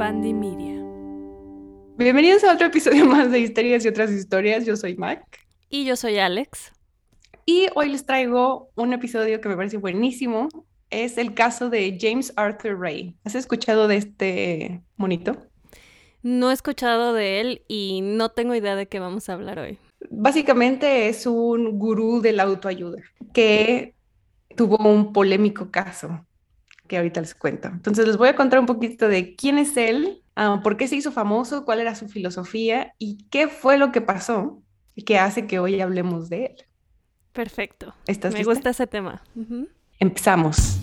Fandi Media. Bienvenidos a otro episodio más de Historias y otras historias. Yo soy Mac. Y yo soy Alex. Y hoy les traigo un episodio que me parece buenísimo. Es el caso de James Arthur Ray. ¿Has escuchado de este monito? No he escuchado de él y no tengo idea de qué vamos a hablar hoy. Básicamente es un gurú de la autoayuda que tuvo un polémico caso que ahorita les cuento. Entonces les voy a contar un poquito de quién es él, ah, por qué se hizo famoso, cuál era su filosofía y qué fue lo que pasó y que hace que hoy hablemos de él. Perfecto. ¿Estás Me lista? gusta ese tema. Empezamos.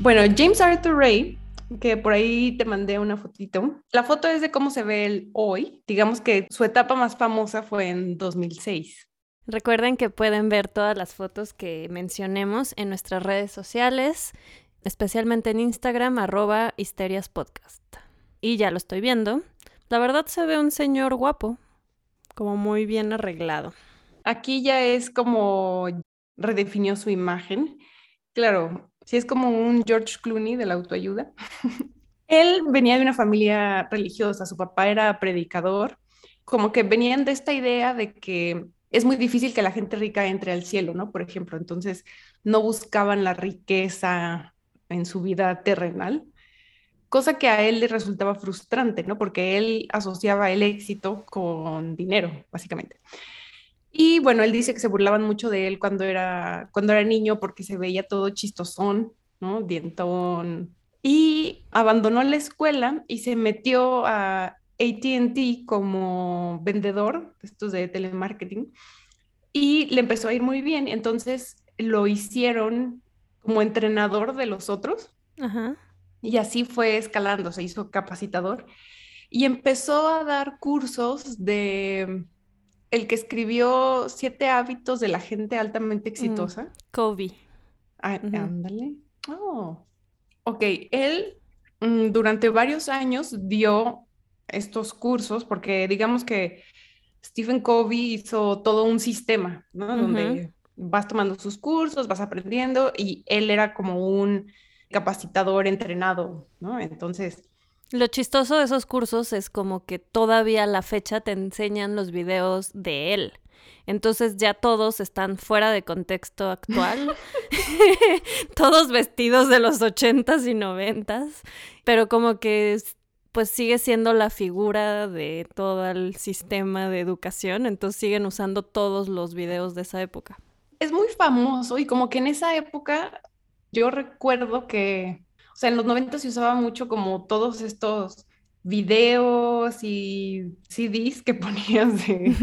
Bueno, James Arthur Ray, que por ahí te mandé una fotito. La foto es de cómo se ve él hoy. Digamos que su etapa más famosa fue en 2006. Recuerden que pueden ver todas las fotos que mencionemos en nuestras redes sociales, especialmente en Instagram, arroba histeriaspodcast. Y ya lo estoy viendo. La verdad se ve un señor guapo, como muy bien arreglado. Aquí ya es como redefinió su imagen. Claro, sí es como un George Clooney de la autoayuda. Él venía de una familia religiosa, su papá era predicador, como que venían de esta idea de que es muy difícil que la gente rica entre al cielo, ¿no? Por ejemplo, entonces no buscaban la riqueza en su vida terrenal, cosa que a él le resultaba frustrante, ¿no? Porque él asociaba el éxito con dinero, básicamente. Y bueno, él dice que se burlaban mucho de él cuando era, cuando era niño porque se veía todo chistosón, ¿no? Dientón. Y abandonó la escuela y se metió a ATT como vendedor, estos de telemarketing, y le empezó a ir muy bien. Entonces lo hicieron como entrenador de los otros Ajá. y así fue escalando, se hizo capacitador y empezó a dar cursos de el que escribió Siete hábitos de la gente altamente exitosa. Kobe. Ah, ándale. Oh. Ok, él mm, durante varios años dio estos cursos porque digamos que Stephen Covey hizo todo un sistema, ¿no? Donde vas tomando sus cursos, vas aprendiendo y él era como un capacitador entrenado, ¿no? Entonces, Lo chistoso de esos cursos es como que todavía a la fecha te enseñan los videos de él. Entonces ya todos están fuera de contexto actual. todos vestidos de los ochentas y noventas. Pero como que es- pues sigue siendo la figura de todo el sistema de educación. Entonces siguen usando todos los videos de esa época. es muy famoso y como que en esa época yo recuerdo que, o sea, en los 90 se usaba mucho como todos estos videos y CDs que ponías de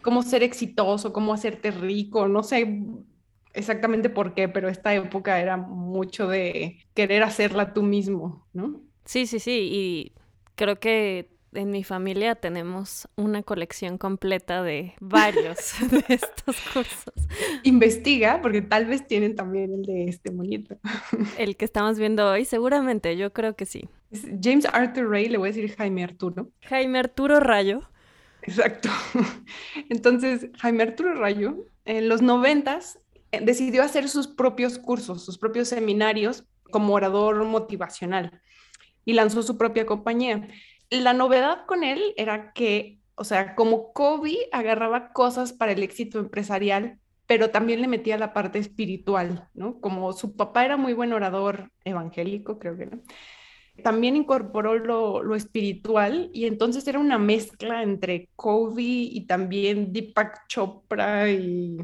cómo ser exitoso, cómo hacerte rico, no sé exactamente por qué, pero esta época era mucho de querer hacerla tú mismo, ¿no? Sí, sí, sí. Y creo que en mi familia tenemos una colección completa de varios de estos cursos. Investiga, porque tal vez tienen también el de este monito. El que estamos viendo hoy, seguramente, yo creo que sí. Es James Arthur Ray, le voy a decir Jaime Arturo. Jaime Arturo Rayo. Exacto. Entonces, Jaime Arturo Rayo, en los noventas, eh, decidió hacer sus propios cursos, sus propios seminarios como orador motivacional y lanzó su propia compañía. La novedad con él era que, o sea, como Kobe agarraba cosas para el éxito empresarial, pero también le metía la parte espiritual, ¿no? Como su papá era muy buen orador evangélico, creo que no. También incorporó lo, lo espiritual y entonces era una mezcla entre Kobe y también Deepak Chopra y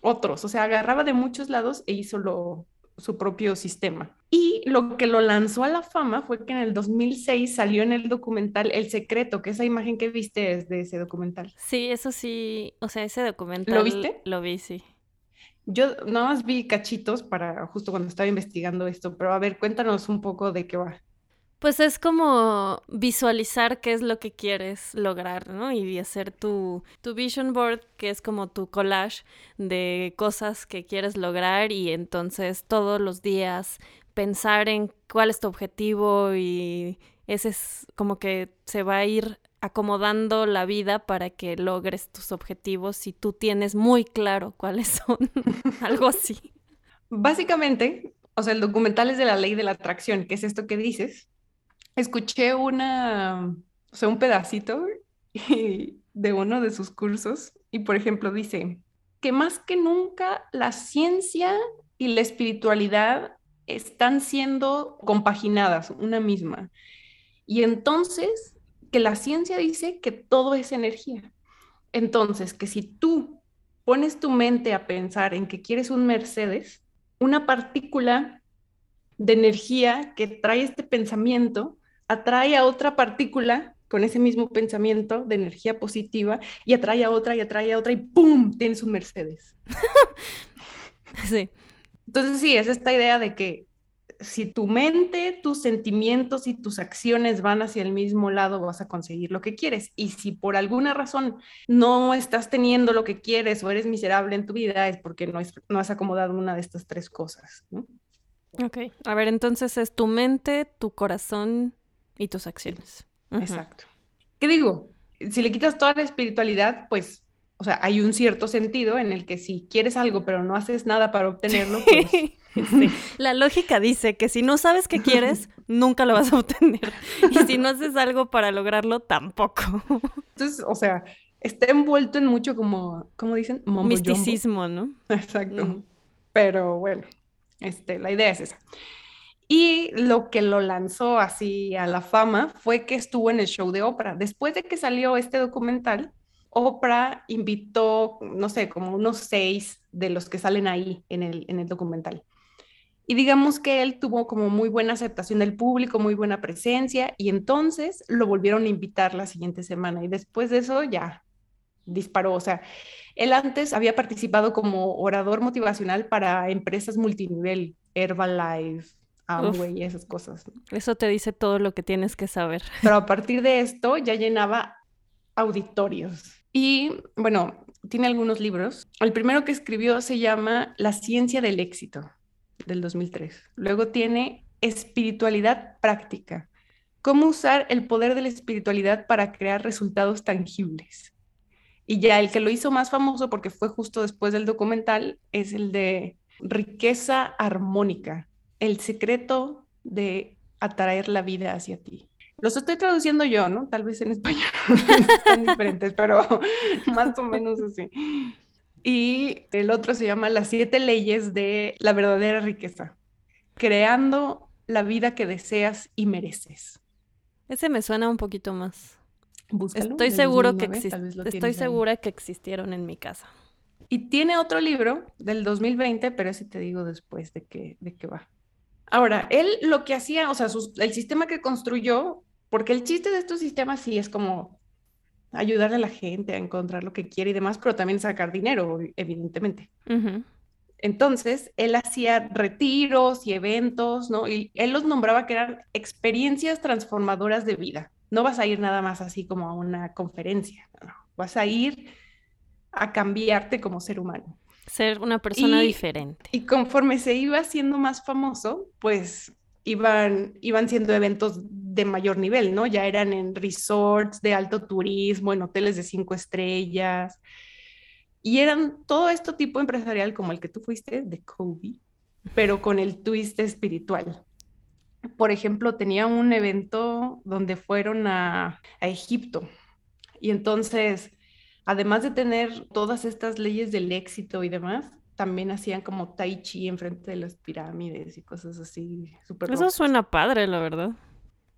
otros. O sea, agarraba de muchos lados e hizo lo, su propio sistema. Y lo que lo lanzó a la fama fue que en el 2006 salió en el documental El Secreto, que esa imagen que viste es de ese documental. Sí, eso sí, o sea, ese documental. ¿Lo viste? Lo vi, sí. Yo nada más vi cachitos para justo cuando estaba investigando esto, pero a ver, cuéntanos un poco de qué va. Pues es como visualizar qué es lo que quieres lograr, ¿no? Y hacer tu, tu vision board, que es como tu collage de cosas que quieres lograr y entonces todos los días pensar en cuál es tu objetivo y ese es como que se va a ir acomodando la vida para que logres tus objetivos si tú tienes muy claro cuáles son, algo así. Básicamente, o sea, el documental es de la ley de la atracción, que es esto que dices. Escuché una, o sea, un pedacito de uno de sus cursos y, por ejemplo, dice que más que nunca la ciencia y la espiritualidad están siendo compaginadas, una misma. Y entonces, que la ciencia dice que todo es energía. Entonces, que si tú pones tu mente a pensar en que quieres un Mercedes, una partícula de energía que trae este pensamiento atrae a otra partícula con ese mismo pensamiento de energía positiva y atrae a otra y atrae a otra y ¡pum! Tienes un Mercedes. sí. Entonces sí, es esta idea de que si tu mente, tus sentimientos y tus acciones van hacia el mismo lado, vas a conseguir lo que quieres. Y si por alguna razón no estás teniendo lo que quieres o eres miserable en tu vida, es porque no, no has acomodado una de estas tres cosas. ¿no? Ok, a ver, entonces es tu mente, tu corazón y tus acciones. Exacto. ¿Qué digo? Si le quitas toda la espiritualidad, pues o sea, hay un cierto sentido en el que si quieres algo pero no haces nada para obtenerlo, pues... La lógica dice que si no sabes qué quieres, nunca lo vas a obtener. Y si no haces algo para lograrlo, tampoco. Entonces, o sea, está envuelto en mucho como, ¿cómo dicen? Misticismo, ¿no? Exacto. Pero bueno, este, la idea es esa. Y lo que lo lanzó así a la fama fue que estuvo en el show de Oprah. Después de que salió este documental, Oprah invitó, no sé, como unos seis de los que salen ahí en el, en el documental. Y digamos que él tuvo como muy buena aceptación del público, muy buena presencia, y entonces lo volvieron a invitar la siguiente semana. Y después de eso ya disparó. O sea, él antes había participado como orador motivacional para empresas multinivel, Herbalife, Amway y esas cosas. Eso te dice todo lo que tienes que saber. Pero a partir de esto ya llenaba auditorios. Y bueno, tiene algunos libros. El primero que escribió se llama La ciencia del éxito, del 2003. Luego tiene Espiritualidad práctica. Cómo usar el poder de la espiritualidad para crear resultados tangibles. Y ya el que lo hizo más famoso, porque fue justo después del documental, es el de Riqueza Armónica, el secreto de atraer la vida hacia ti. Los estoy traduciendo yo, ¿no? Tal vez en español están diferentes, pero más o menos así. Y el otro se llama Las siete leyes de la verdadera riqueza, creando la vida que deseas y mereces. Ese me suena un poquito más. estoy seguro que estoy segura que existieron en mi casa. Y tiene otro libro del 2020, pero ese te digo después de qué de qué va. Ahora, él lo que hacía, o sea, el sistema que construyó, porque el chiste de estos sistemas sí es como ayudarle a la gente a encontrar lo que quiere y demás, pero también sacar dinero, evidentemente. Entonces, él hacía retiros y eventos, ¿no? Y él los nombraba que eran experiencias transformadoras de vida. No vas a ir nada más así como a una conferencia, vas a ir a cambiarte como ser humano. Ser una persona diferente. Y conforme se iba haciendo más famoso, pues iban, iban siendo eventos de mayor nivel, ¿no? Ya eran en resorts de alto turismo, en hoteles de cinco estrellas. Y eran todo este tipo empresarial como el que tú fuiste, de Kobe, pero con el twist espiritual. Por ejemplo, tenía un evento donde fueron a, a Egipto. Y entonces además de tener todas estas leyes del éxito y demás, también hacían como tai chi enfrente de las pirámides y cosas así. Super Eso suena padre, la verdad.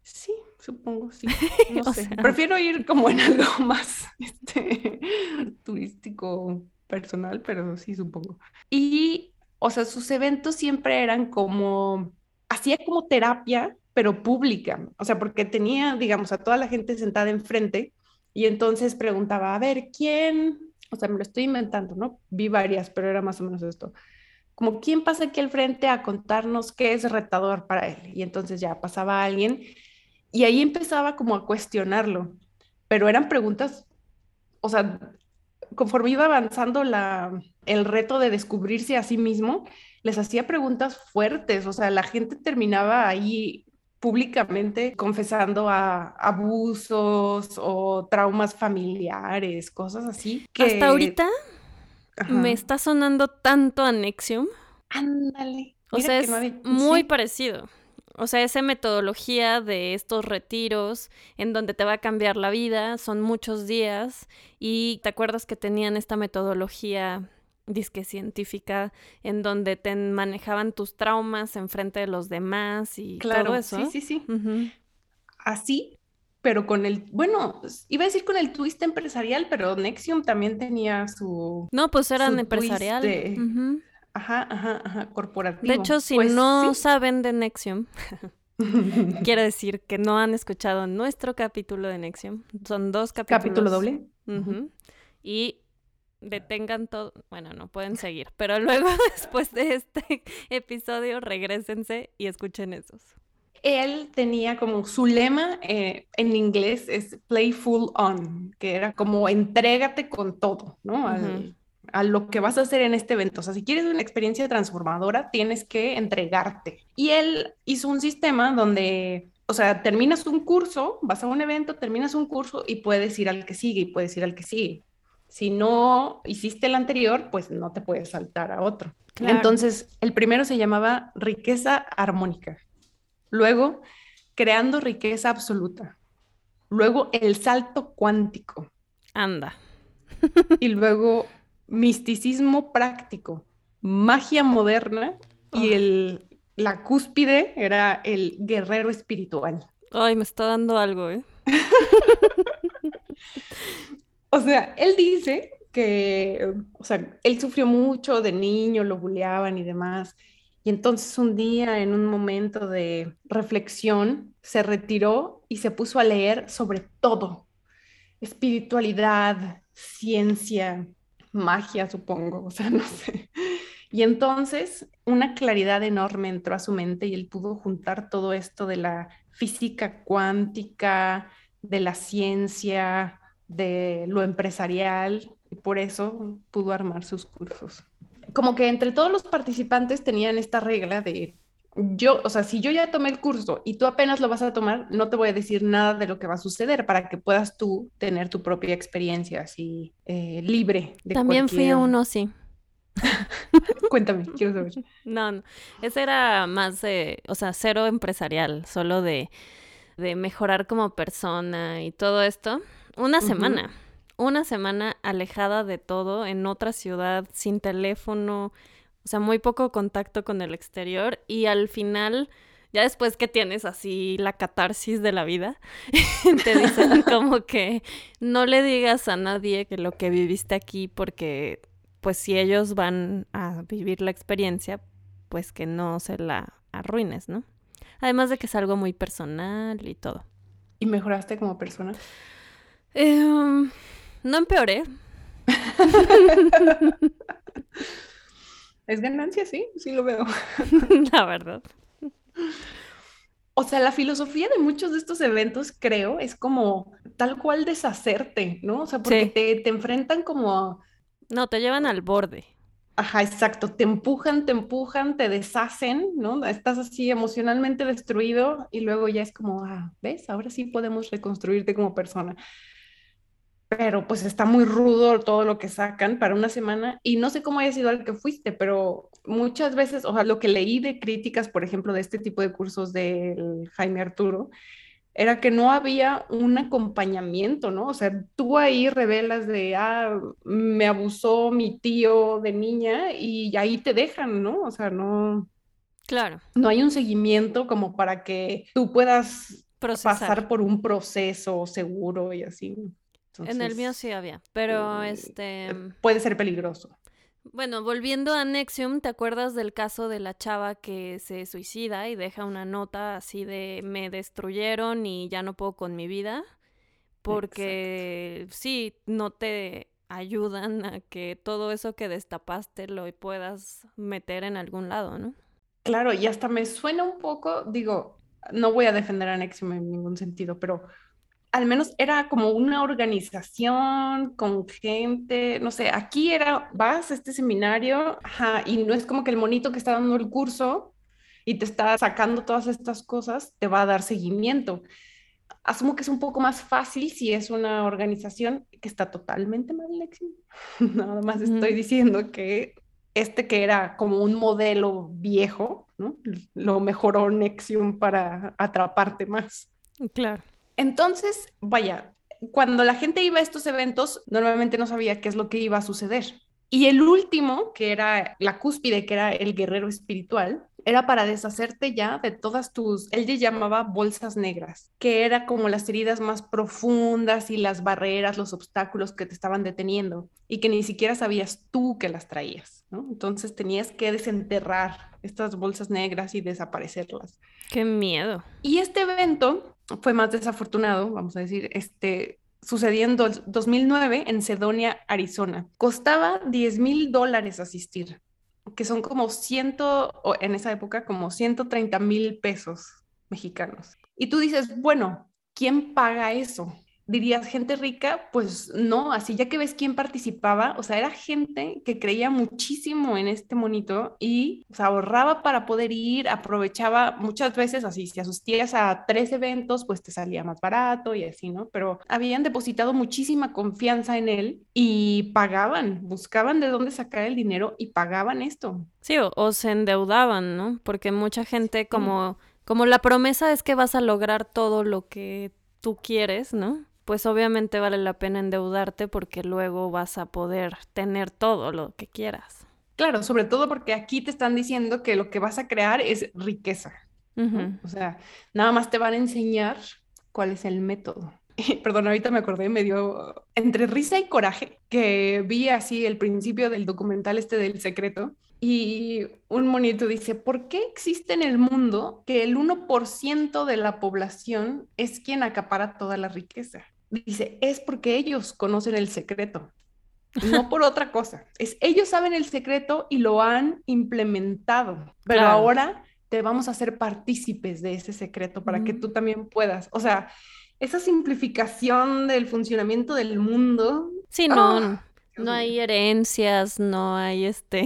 Sí, supongo, sí. No sé. Prefiero ir como en algo más este, turístico, personal, pero sí, supongo. Y, o sea, sus eventos siempre eran como, hacía como terapia, pero pública. O sea, porque tenía, digamos, a toda la gente sentada enfrente y entonces preguntaba, a ver, ¿quién? O sea, me lo estoy inventando, ¿no? Vi varias, pero era más o menos esto. Como, ¿quién pasa aquí al frente a contarnos qué es retador para él? Y entonces ya pasaba alguien y ahí empezaba como a cuestionarlo. Pero eran preguntas, o sea, conforme iba avanzando la, el reto de descubrirse a sí mismo, les hacía preguntas fuertes, o sea, la gente terminaba ahí públicamente confesando a abusos o traumas familiares, cosas así. Hasta ahorita me está sonando tanto a Nexium. Ándale. O sea, es muy parecido. O sea, esa metodología de estos retiros en donde te va a cambiar la vida, son muchos días y te acuerdas que tenían esta metodología disque científica en donde te manejaban tus traumas en frente de los demás y todo eso. Sí, sí, sí. Así, pero con el, bueno, iba a decir con el twist empresarial, pero Nexium también tenía su... No, pues eran empresarial. Ajá, ajá, ajá, corporativo. De hecho, si pues no saben de Nexium, quiere decir que no han escuchado nuestro capítulo de Nexium. Son dos capítulos. Capítulo doble. Y detengan todo, bueno, no pueden seguir, pero luego después de este episodio regresense y escuchen esos. Él tenía como su lema eh, en inglés es playful on, que era como entrégate con todo, ¿no? a lo que vas a hacer en este evento. O sea, si quieres una experiencia transformadora, tienes que entregarte. Y él hizo un sistema donde, o sea, terminas un curso, vas a un evento, terminas un curso y puedes ir al que sigue y puedes ir al que sigue. Si no hiciste el anterior, pues no te puedes saltar a otro. Entonces, el primero se llamaba riqueza armónica. Luego, creando riqueza absoluta. Luego, el salto cuántico. Anda. y luego misticismo práctico, magia moderna y el, la cúspide era el guerrero espiritual. Ay, me está dando algo, ¿eh? o sea, él dice que, o sea, él sufrió mucho de niño, lo buleaban y demás. Y entonces un día, en un momento de reflexión, se retiró y se puso a leer sobre todo. Espiritualidad, ciencia, magia, supongo, o sea, no sé. Y entonces una claridad enorme entró a su mente y él pudo juntar todo esto de la física cuántica, de la ciencia, de lo empresarial, y por eso pudo armar sus cursos. Como que entre todos los participantes tenían esta regla de yo, o sea, si yo ya tomé el curso y tú apenas lo vas a tomar, no te voy a decir nada de lo que va a suceder para que puedas tú tener tu propia experiencia así eh, libre. De También fui uno, sí. Cuéntame, quiero saber. No, no, ese era más, de, o sea, cero empresarial, solo de, de mejorar como persona y todo esto. Una semana, una semana alejada de todo, en otra ciudad, sin teléfono, o sea, muy poco contacto con el exterior y al final, ya después que tienes así la catarsis de la vida, te dicen como que no le digas a nadie que lo que viviste aquí porque pues si ellos van a vivir la experiencia, pues que no se la arruines, ¿no? Además de que es algo muy personal y todo. ¿Y mejoraste como persona? Em, no empeoré. Es ganancia, sí, sí lo veo. La verdad. O sea, la filosofía de muchos de estos eventos, creo, es como tal cual deshacerte, ¿no? O sea, porque te, te enfrentan como... No, te llevan al borde. Ajá, exacto. Te empujan, te empujan, te deshacen, ¿no? Estás así emocionalmente destruido y luego ya es como, ah, ¿ves? Ahora sí podemos reconstruirte como persona pero pues está muy rudo todo lo que sacan para una semana y no sé cómo haya sido al que fuiste, pero muchas veces, o sea, lo que leí de críticas, por ejemplo, de este tipo de cursos del Jaime Arturo, era que no había un acompañamiento, ¿no? O sea, tú ahí revelas de, ah, me abusó mi tío de niña y ahí te dejan, ¿no? O sea, no... Claro. No hay un seguimiento como para que tú puedas pasar por un proceso seguro y así en el mío sí había, pero eh, este... Eh, puede ser peligroso. Bueno, volviendo a Nexium, ¿te acuerdas del caso de la chava que se suicida y deja una nota así de me destruyeron y ya no puedo con mi vida? Porque sí, no te ayudan a que todo eso que destapaste lo puedas meter en algún lado, ¿no? Claro, y hasta me suena un poco, digo, no voy a defender a Nexium en ningún sentido, pero al menos era como una organización con gente, no sé, aquí era, vas a este seminario, ajá, y no es como que el monito que está dando el curso y te está sacando todas estas cosas, te va a dar seguimiento. Asumo que es un poco más fácil si es una organización que está totalmente mal. Nada más estoy diciendo que este que era como un modelo viejo, ¿no? Lo mejoró Nexium para atraparte más. Claro. Entonces, vaya, cuando la gente iba a estos eventos, normalmente no sabía qué es lo que iba a suceder. Y el último, que era la cúspide, que era el guerrero espiritual, era para deshacerte ya de todas tus, él le llamaba bolsas negras, que era como las heridas más profundas y las barreras, los obstáculos que te estaban deteniendo y que ni siquiera sabías tú que las traías, ¿no? Entonces tenías que desenterrar estas bolsas negras y desaparecerlas. Qué miedo. Y este evento fue más desafortunado, vamos a decir, este, sucediendo en 2009 en Sedonia, Arizona. Costaba 10 mil dólares asistir, que son como ciento, o en esa época, como 130 mil pesos mexicanos. Y tú dices, bueno, ¿quién paga eso? Dirías gente rica, pues no, así ya que ves quién participaba, o sea, era gente que creía muchísimo en este monito y se ahorraba para poder ir, aprovechaba muchas veces así, si asistías a tres eventos, pues te salía más barato y así, ¿no? Pero habían depositado muchísima confianza en él y pagaban, buscaban de dónde sacar el dinero y pagaban esto. Sí, o, se endeudaban, ¿no? Porque mucha gente como... Como la promesa es que vas a lograr todo lo que tú quieres, ¿no? Pues obviamente vale la pena endeudarte porque luego vas a poder tener todo lo que quieras. Claro, sobre todo porque aquí te están diciendo que lo que vas a crear es riqueza. O sea, nada más te van a enseñar cuál es el método. Perdón, ahorita me acordé, me dio entre risa y coraje que vi así el principio del documental este del secreto y un monito dice, ¿por qué existe en el mundo que el 1% de la población es quien acapara toda la riqueza? Dice, es porque ellos conocen el secreto, no por otra cosa. Es ellos saben el secreto y lo han implementado, pero ahora te vamos a hacer partícipes de ese secreto para que tú también puedas. O sea, esa simplificación del funcionamiento del mundo. Sí, no, ¡ah! no hay herencias, no hay este.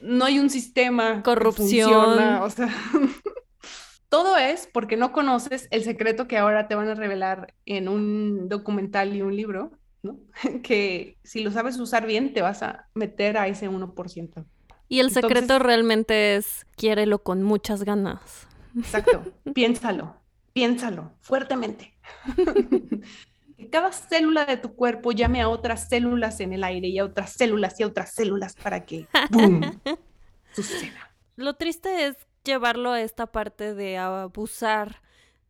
no hay un sistema. Corrupción. o sea. Todo es porque no conoces el secreto que ahora te van a revelar en un documental y un libro, ¿no? que si lo sabes usar bien, te vas a meter a ese 1%. Y el secreto realmente es quiérelo con muchas ganas. Exacto, piénsalo, piénsalo fuertemente. que cada célula de tu cuerpo llame a otras células en el aire y a otras células y a otras células para que ¡boom! suceda. Lo triste es llevarlo a esta parte de abusar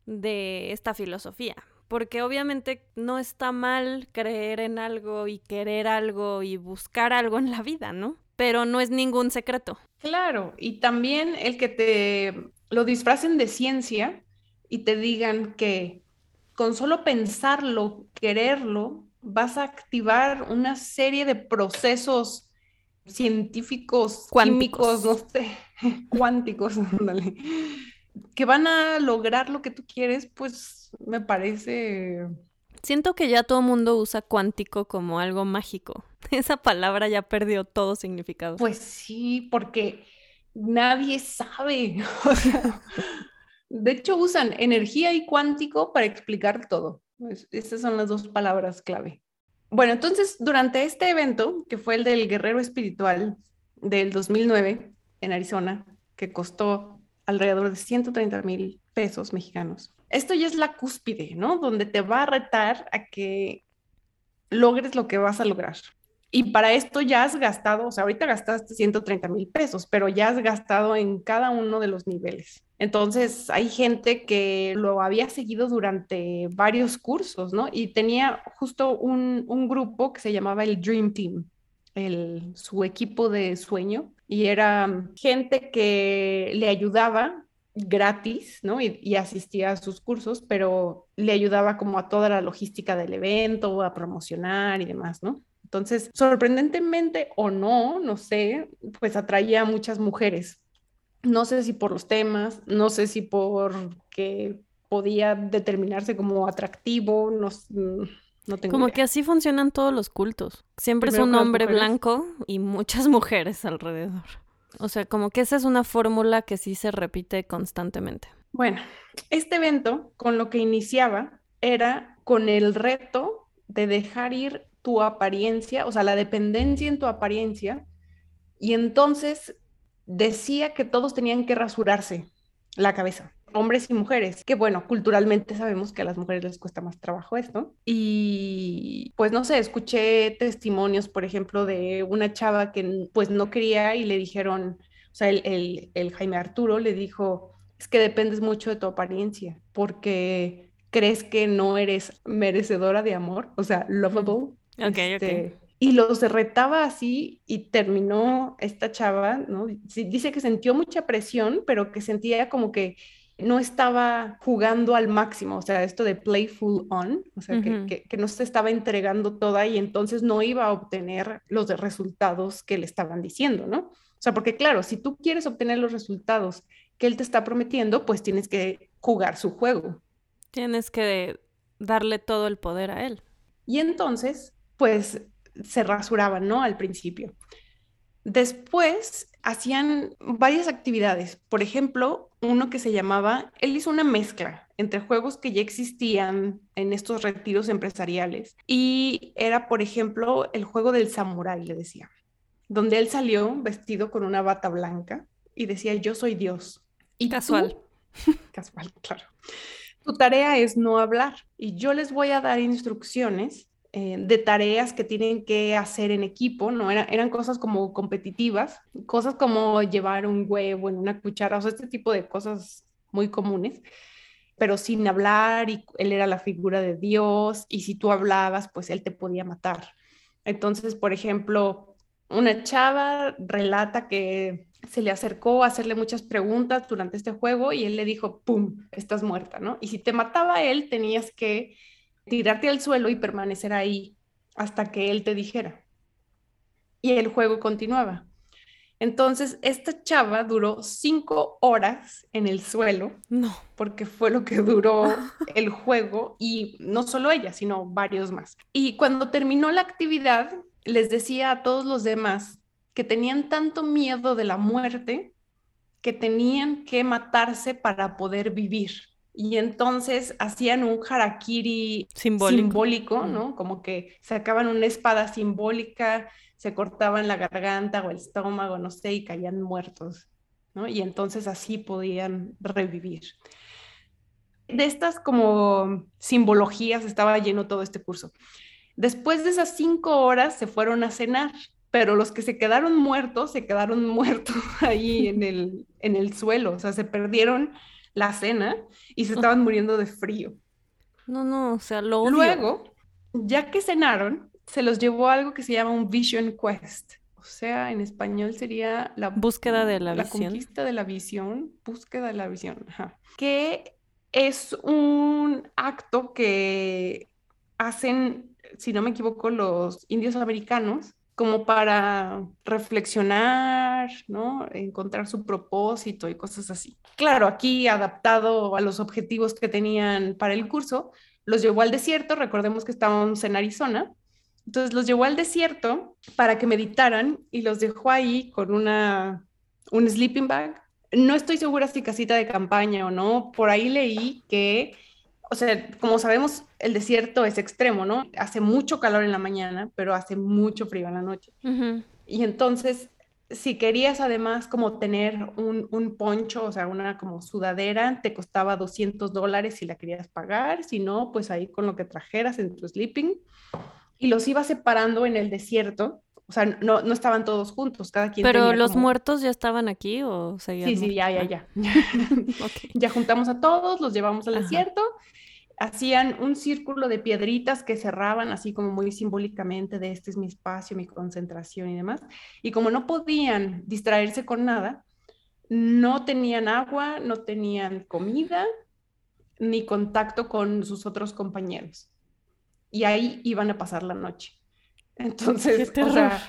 de esta filosofía. Porque obviamente no está mal creer en algo y querer algo y buscar algo en la vida, ¿no? Pero no es ningún secreto. Claro, y también el que te lo disfracen de ciencia y te digan que con solo pensarlo, quererlo, vas a activar una serie de procesos científicos, químicos, no sé, cuánticos, que van a lograr lo que tú quieres, pues me parece... Siento que ya todo el mundo usa cuántico como algo mágico. Esa palabra ya perdió todo significado. Pues sí, porque nadie sabe. de hecho, usan energía y cuántico para explicar todo. esas son las dos palabras clave. Bueno, entonces, durante este evento, que fue el del Guerrero Espiritual del 2009 en Arizona, que costó alrededor de 130 mil pesos mexicanos, esto ya es la cúspide, ¿no? Donde te va a retar a que logres lo que vas a lograr. Y para esto ya has gastado, o sea, ahorita gastaste 130 mil pesos, pero ya has gastado en cada uno de los niveles. Entonces, hay gente que lo había seguido durante varios cursos, ¿no? Y tenía justo un, grupo que se llamaba el Dream Team, el, su equipo de sueño, y era gente que le ayudaba gratis, ¿no? Y, y, asistía a sus cursos, pero le ayudaba como a toda la logística del evento, a promocionar y demás, ¿no? Entonces, sorprendentemente o no, no sé, pues atraía a muchas mujeres no sé si por los temas, no sé si por que podía determinarse como atractivo, no, no tengo Como que así funcionan todos los cultos. Siempre es un hombre blanco y muchas mujeres alrededor. O sea, como que esa es una fórmula que sí se repite constantemente. Bueno, este evento con lo que iniciaba era con el reto de dejar ir tu apariencia, o sea, la dependencia en tu apariencia, y entonces decía que todos tenían que rasurarse la cabeza, hombres y mujeres, que bueno, culturalmente sabemos que a las mujeres les cuesta más trabajo esto. Y pues no sé, escuché testimonios, por ejemplo, de una chava que pues no quería y le dijeron, o sea, el, el, Jaime Arturo le dijo, es que dependes mucho de tu apariencia, porque crees que no eres merecedora de amor, o sea, lovable. Ok, este, y los retaba así y terminó esta chava, ¿no? Dice que sintió mucha presión, pero que sentía como que no estaba jugando al máximo, o sea, esto de playful on, o sea, que, que, no se estaba entregando toda y entonces no iba a obtener los resultados que le estaban diciendo, ¿no? O sea, porque claro, si tú quieres obtener los resultados que él te está prometiendo, pues tienes que jugar su juego. Tienes que darle todo el poder a él. Y entonces, pues se rasuraban, ¿no? Al principio. Después hacían varias actividades. Por ejemplo, uno que se llamaba, él hizo una mezcla entre juegos que ya existían en estos retiros empresariales y era, por ejemplo, el juego del samurái, le decía, donde él salió vestido con una bata blanca y decía, yo soy Dios. Y casual. casual, claro. Tu tarea es no hablar y yo les voy a dar instrucciones eh, de tareas que tienen que hacer en equipo, ¿no? eran cosas como competitivas, cosas como llevar un huevo en una cuchara, o sea, este tipo de cosas muy comunes, pero sin hablar y él era la figura de Dios y si tú hablabas, pues él te podía matar. Entonces, por ejemplo, una chava relata que se le acercó a hacerle muchas preguntas durante este juego y él le dijo, ¡pum!, estás muerta, ¿no? Y si te mataba él, tenías que tirarte al suelo y permanecer ahí hasta que él te dijera. Y el juego continuaba. Entonces, esta chava duró cinco horas en el suelo, no. porque fue lo que duró el juego, y no solo ella, sino varios más. Y cuando terminó la actividad, les decía a todos los demás que tenían tanto miedo de la muerte que tenían que matarse para poder vivir y entonces hacían un harakiri simbólico. ¿no? Como que sacaban una espada simbólica, se cortaban la garganta o el estómago, no sé, y caían muertos, ¿no? Y entonces así podían revivir. De estas como simbologías estaba lleno todo este curso. Después de esas cinco horas se fueron a cenar, pero los que se quedaron muertos, se quedaron muertos ahí en el, en el suelo, o sea, se perdieron la cena y se estaban muriendo de frío. No, no, o sea, lo Luego, ya que cenaron, se los llevó a algo que se llama un Vision Quest. O sea, en español sería la búsqueda de la, la visión. conquista de la visión, búsqueda de la visión, Ajá. que es un acto que hacen, si no me equivoco, los indios americanos como para reflexionar, ¿no? Encontrar su propósito y cosas así. Claro, aquí adaptado a los objetivos que tenían para el curso, los llevó al desierto, recordemos que estábamos en Arizona, entonces los llevó al desierto para que meditaran y los dejó ahí con una, un sleeping bag. No estoy segura si casita de campaña o no, por ahí leí que o sea, como sabemos, el desierto es extremo, ¿no? Hace mucho calor en la mañana, pero hace mucho frío en la noche. Y entonces, si querías además como tener un, un, poncho, o sea, una como sudadera, te costaba 200 dólares si la querías pagar, si no, pues ahí con lo que trajeras en tu sleeping. Y los ibas separando en el desierto o sea, no, no estaban todos juntos, cada quien. ¿Pero los muertos ya estaban aquí o seguían? Sí, sí, ya, ya, ya. Ya juntamos a todos, los llevamos al desierto, hacían un círculo de piedritas que cerraban así como muy simbólicamente de este es mi espacio, mi concentración y demás. Y como no podían distraerse con nada, no tenían agua, no tenían comida, ni contacto con sus otros compañeros. Y ahí iban a pasar la noche. Entonces, o sea,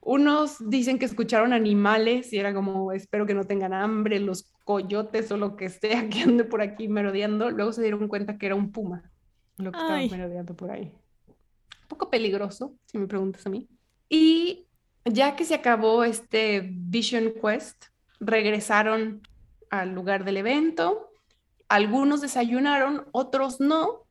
unos dicen que escucharon animales y era como, espero que no tengan hambre, los coyotes o lo que sea que ande por aquí merodeando. Luego se dieron cuenta que era un puma lo que estaba merodeando por ahí. Un poco peligroso, si me preguntas a mí. Y Ya que se acabó este Vision Quest, regresaron al lugar del evento. Algunos desayunaron, otros no,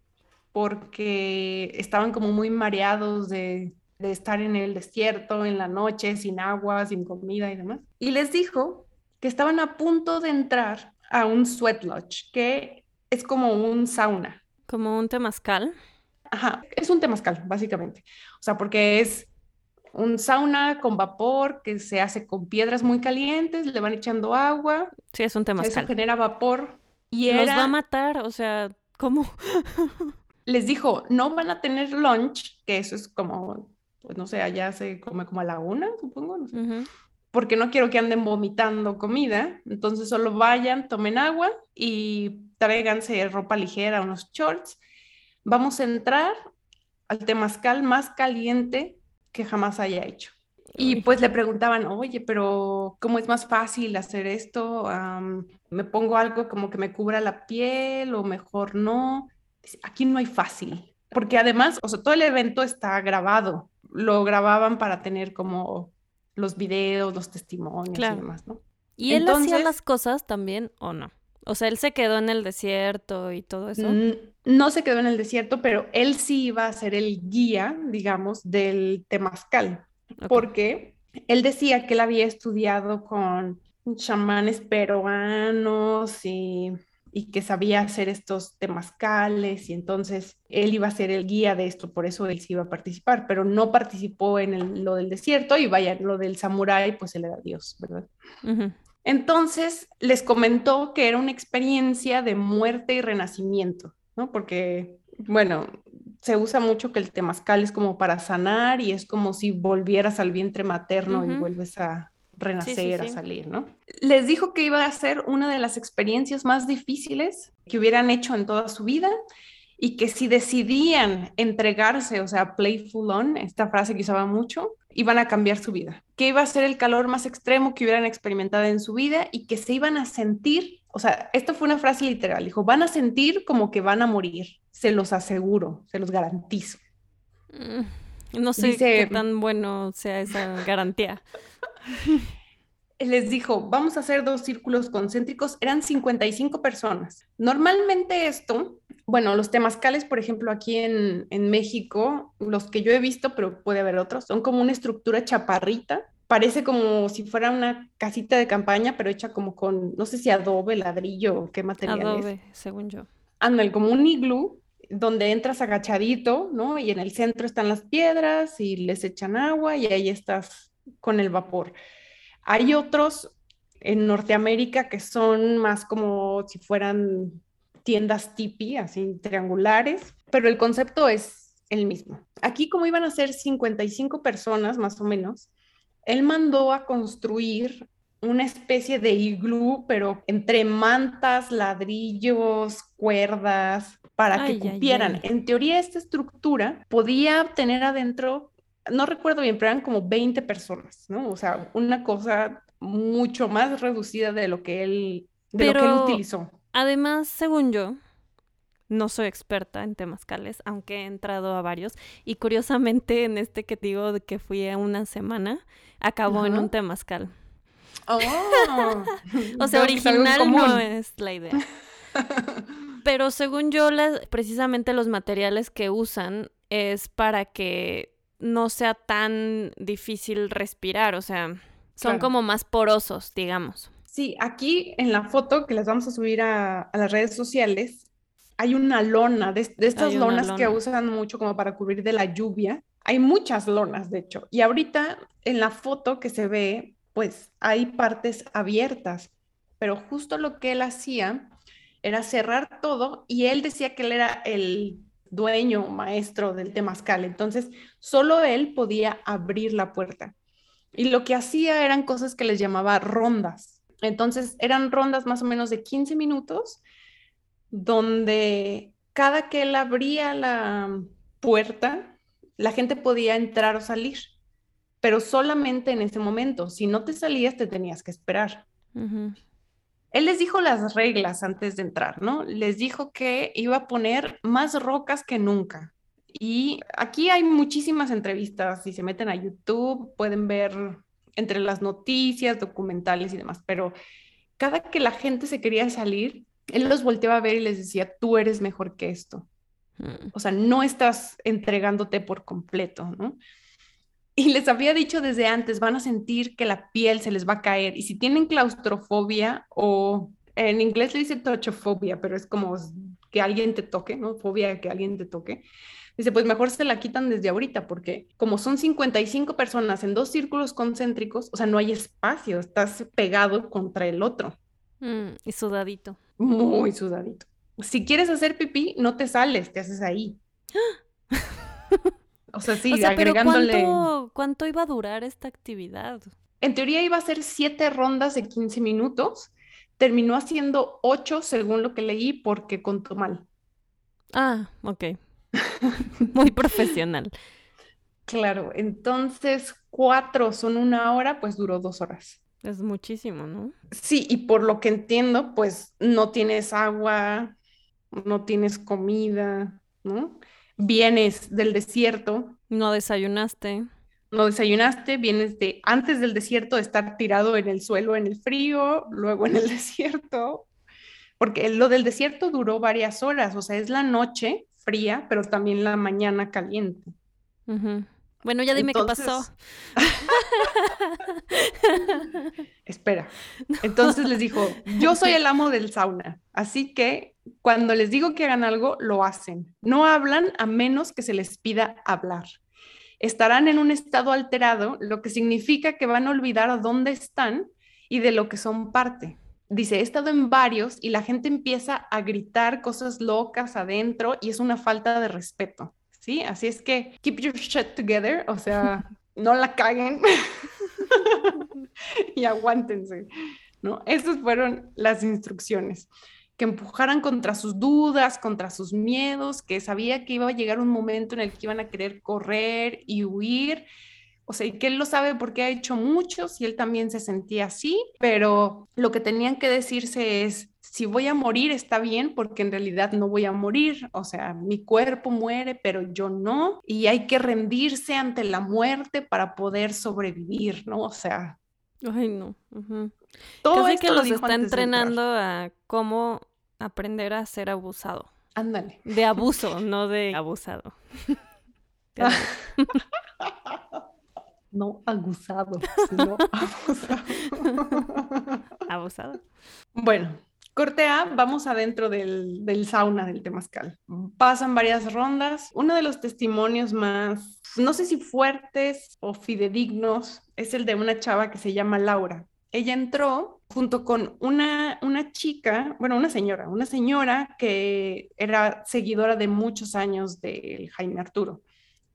porque estaban como muy mareados de, de, estar en el desierto, en la noche, sin agua, sin comida y demás. Y les dijo que estaban a punto de entrar a un sweat lodge, que es como un sauna. Como un temazcal. Ajá, es un temazcal, básicamente. O sea, porque es un sauna con vapor que se hace con piedras muy calientes, le van echando agua. Sí, es un temazcal. Eso genera vapor. Y Los va a matar, o sea, ¿cómo? les dijo, no van a tener lunch, que eso es como, pues no sé, allá se come como a la una, supongo, no sé. Uh -huh. Porque no quiero que anden vomitando comida. Entonces solo vayan, tomen agua y tráiganse ropa ligera, unos shorts. Vamos a entrar al temazcal más caliente que jamás haya hecho. Y pues le preguntaban, oye, pero ¿cómo es más fácil hacer esto? Um, ¿Me pongo algo como que me cubra la piel o mejor no? Aquí no hay fácil, porque además, o sea, todo el evento está grabado. Lo grababan para tener como los videos, los testimonios claro. y demás, ¿no? ¿Y él Entonces, hacía las cosas también o no? O sea, él se quedó en el desierto y todo eso. No se quedó en el desierto, pero él sí iba a ser el guía, digamos, del temazcal, okay. porque él decía que él había estudiado con chamanes peruanos y, y, que sabía hacer estos temazcales y entonces él iba a ser el guía de esto, por eso él sí iba a participar, pero no participó en el, lo del desierto y vaya, lo del samurái, pues se le da Dios, ¿verdad? Uh -huh. Entonces les comentó que era una experiencia de muerte y renacimiento, ¿no? Porque, bueno, se usa mucho que el temazcal es como para sanar y es como si volvieras al vientre materno uh -huh. y vuelves a renacer, sí, sí, sí. a salir, ¿no? Les dijo que iba a ser una de las experiencias más difíciles que hubieran hecho en toda su vida y que si decidían entregarse, o sea, playful on, esta frase que usaba mucho, iban a cambiar su vida, que iba a ser el calor más extremo que hubieran experimentado en su vida y que se iban a sentir, o sea, esto fue una frase literal, dijo, van a sentir como que van a morir, se los aseguro, se los garantizo. Mm, no sé Dice, qué tan bueno sea esa garantía. les dijo, vamos a hacer dos círculos concéntricos, eran 55 personas. Normalmente esto, bueno, los temazcales, por ejemplo, aquí en, en, México, los que yo he visto, pero puede haber otros, son como una estructura chaparrita. Parece como si fuera una casita de campaña, pero hecha como con, no sé si adobe, ladrillo o qué material Adobe, es. según yo. Ándale, como un iglú, donde entras agachadito, ¿no? Y en el centro están las piedras y les echan agua y ahí estás con el vapor. Hay otros en Norteamérica que son más como si fueran tiendas tipi, así triangulares, pero el concepto es el mismo. Aquí como iban a ser 55 personas más o menos, él mandó a construir una especie de iglú, pero entre mantas, ladrillos, cuerdas, para ay, que cupieran. Ay, ay. En teoría, esta estructura podía tener adentro no recuerdo bien, pero eran como 20 personas, ¿no? O sea, una cosa mucho más reducida de lo que él, de pero, lo que él utilizó. Además, según yo, no soy experta en temazcales, aunque he entrado a varios. Y curiosamente, en este que digo de que fui a una semana, acabó uh -huh. en un temazcal. Oh, o sea, original no es la idea. Pero según yo, precisamente los materiales que usan es para que no sea tan difícil respirar, o sea, son claro. como más porosos, digamos. Sí, aquí en la foto que les vamos a subir a, a las redes sociales, hay una lona, de, de estas lonas lona. que usan mucho como para cubrir de la lluvia. Hay muchas lonas, de hecho. Y ahorita en la foto que se ve, pues hay partes abiertas, pero justo lo que él hacía era cerrar todo y él decía que él era el dueño, maestro del temazcal. Entonces, solo él podía abrir la puerta. Y lo que hacía eran cosas que les llamaba rondas. Entonces, eran rondas más o menos de 15 minutos, donde cada que él abría la puerta, la gente podía entrar o salir, pero solamente en ese momento. Si no te salías, te tenías que esperar. Uh -huh. Él les dijo las reglas antes de entrar, ¿no? Les dijo que iba a poner más rocas que nunca Y aquí hay muchísimas entrevistas, si se meten a YouTube pueden ver entre las noticias, documentales y demás, pero cada que la gente se quería salir, él los volteaba a ver y les decía, tú eres mejor que esto. Mm. O sea, no estás entregándote por completo, ¿no? Y les había dicho desde antes, van a sentir que la piel se les va a caer. Y si tienen claustrofobia o en inglés le dice touchofobia, pero es como que alguien te toque, ¿no? Fobia de que alguien te toque. Dice, pues mejor se la quitan desde ahorita, porque como son 55 personas en dos círculos concéntricos, o sea, no hay espacio, estás pegado contra el otro. Mm, y sudadito. Muy sudadito. Si quieres hacer pipí, no te sales, te haces ahí. O sea, sí, agregándole. ¿cuánto, iba a durar esta actividad? En teoría iba a ser siete rondas de 15 minutos. Terminó haciendo ocho, según lo que leí, porque contó mal. Ah, ok. Muy profesional. Claro, entonces cuatro son una hora, pues duró dos horas. Es muchísimo, ¿no? Sí, y por lo que entiendo, pues no tienes agua, no tienes comida, ¿no? Vienes del desierto. No desayunaste. No desayunaste, vienes de antes del desierto de estar tirado en el suelo en el frío, luego en el desierto, porque lo del desierto duró varias horas, o sea, es la noche fría, pero también la mañana caliente. Bueno, ya dime qué pasó. Espera. Entonces les dijo, yo soy el amo del sauna, así que cuando les digo que hagan algo, lo hacen. No hablan a menos que se les pida hablar. Estarán en un estado alterado, lo que significa que van a olvidar dónde están y de lo que son parte. Dice, he estado en varios y la gente empieza a gritar cosas locas adentro y es una falta de respeto. ¿Sí? Así es que keep your shit together, o sea, no la caguen y aguántense, ¿no? Esas fueron las instrucciones que empujaran contra sus dudas, contra sus miedos, que sabía que iba a llegar un momento en el que iban a querer correr y huir. O sea, y que él lo sabe porque ha hecho muchos y él también se sentía así, pero lo que tenían que decirse es, si voy a morir está bien porque en realidad no voy a morir, o sea, mi cuerpo muere, pero yo no, y hay que rendirse ante la muerte para poder sobrevivir, ¿no? O sea... Ay, no. Todo Casi que los está entrenando a cómo aprender a ser abusado. Ándale. De abuso, no de abusado. no abusado, sino abusado. abusado. Bueno, Corte A, vamos adentro del, del, sauna del Temazcal. Pasan varias rondas. Uno de los testimonios más, no sé si fuertes o fidedignos, es el de una chava que se llama Laura. Ella entró junto con una, una chica, bueno, una señora, una señora que era seguidora de muchos años del Jaime Arturo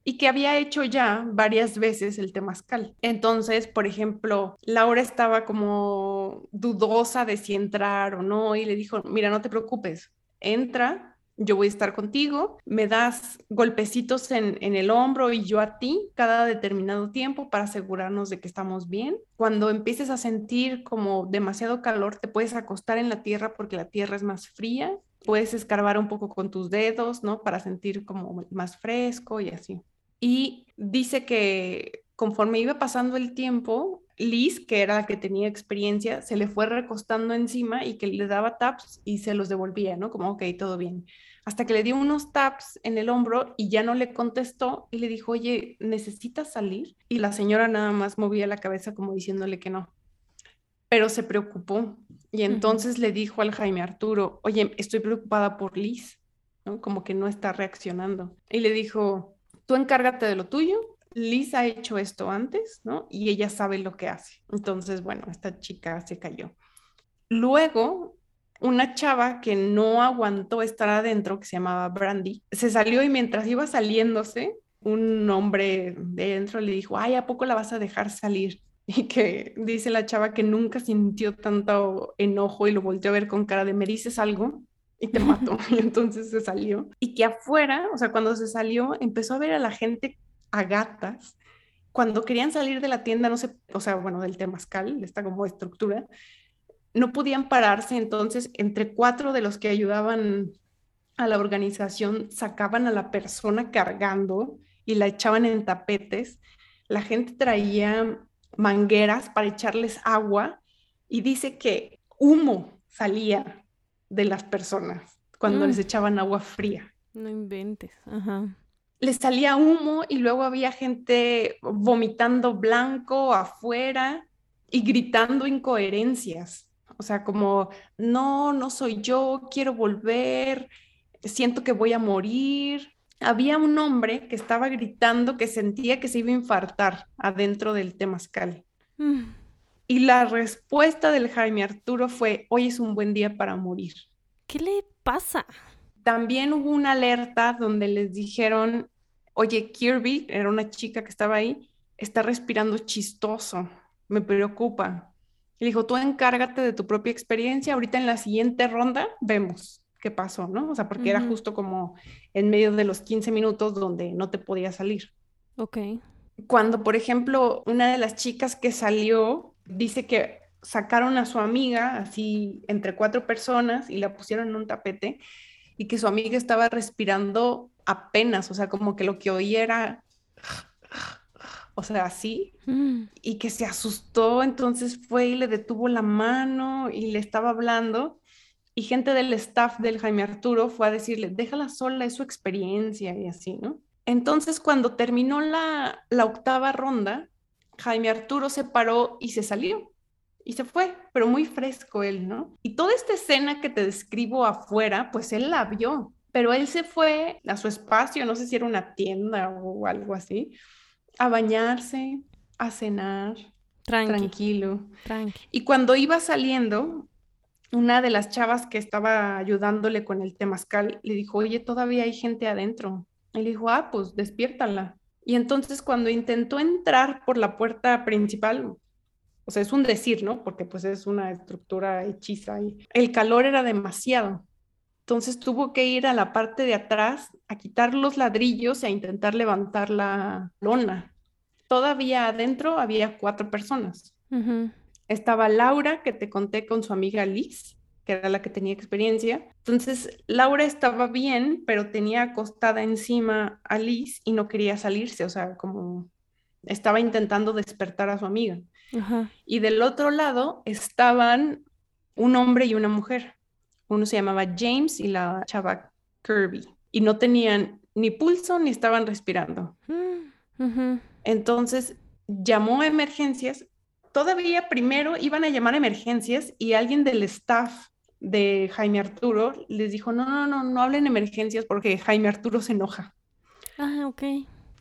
y que había hecho ya varias veces el temazcal. Entonces, por ejemplo, Laura estaba como dudosa de si entrar o no y le dijo, mira, no te preocupes, entra, yo voy a estar contigo, me das golpecitos en, en, el hombro y yo a ti cada determinado tiempo para asegurarnos de que estamos bien. Cuando empieces a sentir como demasiado calor, te puedes acostar en la tierra porque la tierra es más fría, puedes escarbar un poco con tus dedos, ¿no? Para sentir como más fresco y así. Y dice que conforme iba pasando el tiempo, Liz, que era la que tenía experiencia, se le fue recostando encima y que le daba taps y se los devolvía, ¿no? Como, ok, todo bien. Hasta que le dio unos taps en el hombro y ya no le contestó y le dijo, oye, ¿necesitas salir? Y la señora nada más movía la cabeza como diciéndole que no. Pero se preocupó y entonces le dijo al Jaime Arturo, oye, estoy preocupada por Liz, ¿no? Como que no está reaccionando. Y le dijo, tú encárgate de lo tuyo, Liz ha hecho esto antes, ¿no? Y ella sabe lo que hace. Entonces, bueno, esta chica se cayó. Luego, una chava que no aguantó estar adentro, que se llamaba Brandy, se salió y mientras iba saliéndose, un hombre de dentro le dijo, ay, ¿a poco la vas a dejar salir? Y que dice la chava que nunca sintió tanto enojo y lo volteó a ver con cara de, ¿me dices algo? Y te mato. Y entonces se salió. Y que afuera, o sea, cuando se salió, empezó a ver a la gente a gatas. Cuando querían salir de la tienda, no sé, o sea, bueno, del temazcal, de esta como estructura, no podían pararse. Entonces, entre cuatro de los que ayudaban a la organización sacaban a la persona cargando y la echaban en tapetes. La gente traía mangueras para echarles agua y dice que humo salía de las personas cuando les mm. echaban agua fría. No inventes, ajá. Les salía humo y luego había gente vomitando blanco afuera y gritando incoherencias. O sea, como, no, no soy yo, quiero volver, siento que voy a morir. Había un hombre que estaba gritando que sentía que se iba a infartar adentro del temazcal. Mm. Y la respuesta del Jaime Arturo fue, hoy es un buen día para morir. ¿Qué le pasa? También hubo una alerta donde les dijeron, oye, Kirby, era una chica que estaba ahí, está respirando chistoso, me preocupa. Y dijo, tú encárgate de tu propia experiencia, ahorita en la siguiente ronda vemos qué pasó, ¿no? O sea, porque era justo como en medio de los 15 minutos donde no te podía salir. Ok. Cuando, por ejemplo, una de las chicas que salió dice que sacaron a su amiga así entre cuatro personas y la pusieron en un tapete y que su amiga estaba respirando apenas, o sea, como que lo que oía era, o sea, así, mm. y que se asustó, entonces fue y le detuvo la mano y le estaba hablando. Y gente del staff del Jaime Arturo fue a decirle, déjala sola, es su experiencia y así, ¿no? Entonces, cuando terminó la, la octava ronda, Jaime Arturo se paró y se salió y se fue, pero muy fresco él, ¿no? Y toda esta escena que te describo afuera, pues él la vio, pero él se fue a su espacio, no sé si era una tienda o algo así, a bañarse, a cenar, tranquilo. Y cuando iba saliendo, una de las chavas que estaba ayudándole con el temazcal le dijo, oye, todavía hay gente adentro. Le dijo, ah, pues despiértala. Y entonces cuando intentó entrar por la puerta principal, o sea, es un decir, ¿no? Porque pues es una estructura hechiza y el calor era demasiado. Entonces tuvo que ir a la parte de atrás a quitar los ladrillos e a intentar levantar la lona. Todavía adentro había cuatro personas. Estaba Laura, que te conté con su amiga Liz, que era la que tenía experiencia. Entonces, Laura estaba bien, pero tenía acostada encima a Liz y no quería salirse, o sea, como estaba intentando despertar a su amiga. Y del otro lado estaban un hombre y una mujer. Uno se llamaba James y la chava Kirby. Y no tenían ni pulso ni estaban respirando. Mm, Entonces llamó a emergencias. Todavía primero iban a llamar a emergencias y alguien del staff de Jaime Arturo les dijo, no, no, no, no hablen emergencias porque Jaime Arturo se enoja. Ah, ok.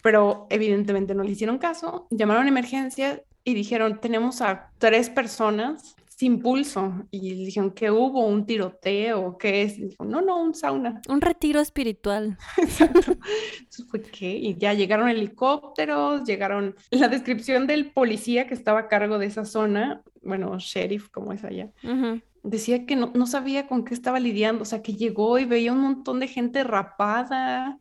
Pero evidentemente no le hicieron caso, llamaron a emergencias y dijeron, tenemos a tres personas sin pulso. Y dijeron, ¿qué hubo? ¿Un tiroteo? ¿Qué es? dijo, no, no, un sauna. Un retiro espiritual. Exacto. Entonces fue, ¿qué? Y ya llegaron helicópteros, llegaron... La descripción del policía que estaba a cargo de esa zona, bueno, sheriff, como es allá, decía que no, no, sabía con qué estaba lidiando, o sea, que llegó y veía un montón de gente rapada,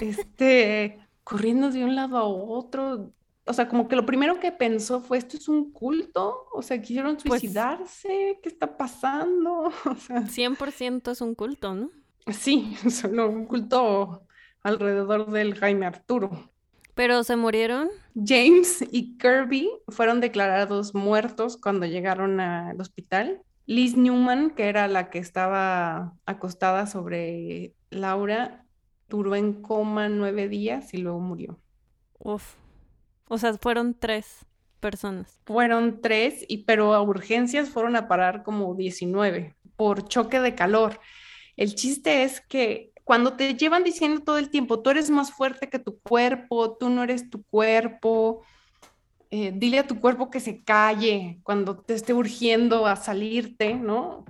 este, corriendo de un lado a otro, o sea, como que lo primero que pensó fue, ¿esto es un culto? O sea, ¿quisieron pues suicidarse? ¿Qué está pasando? O sea, 100% es un culto, ¿no? Sí, solo un culto alrededor del Jaime Arturo. ¿Pero se murieron? James y Kirby fueron declarados muertos cuando llegaron al hospital. Liz Newman, que era la que estaba acostada sobre Laura, duró en coma nueve días y luego murió. Uf. O sea, fueron tres personas. Fueron tres, y, pero a urgencias fueron a parar como 19 por choque de calor. El chiste es que cuando te llevan diciendo todo el tiempo, tú eres más fuerte que tu cuerpo, tú no eres tu cuerpo, eh, dile a tu cuerpo que se calle cuando te esté urgiendo a salirte, ¿no?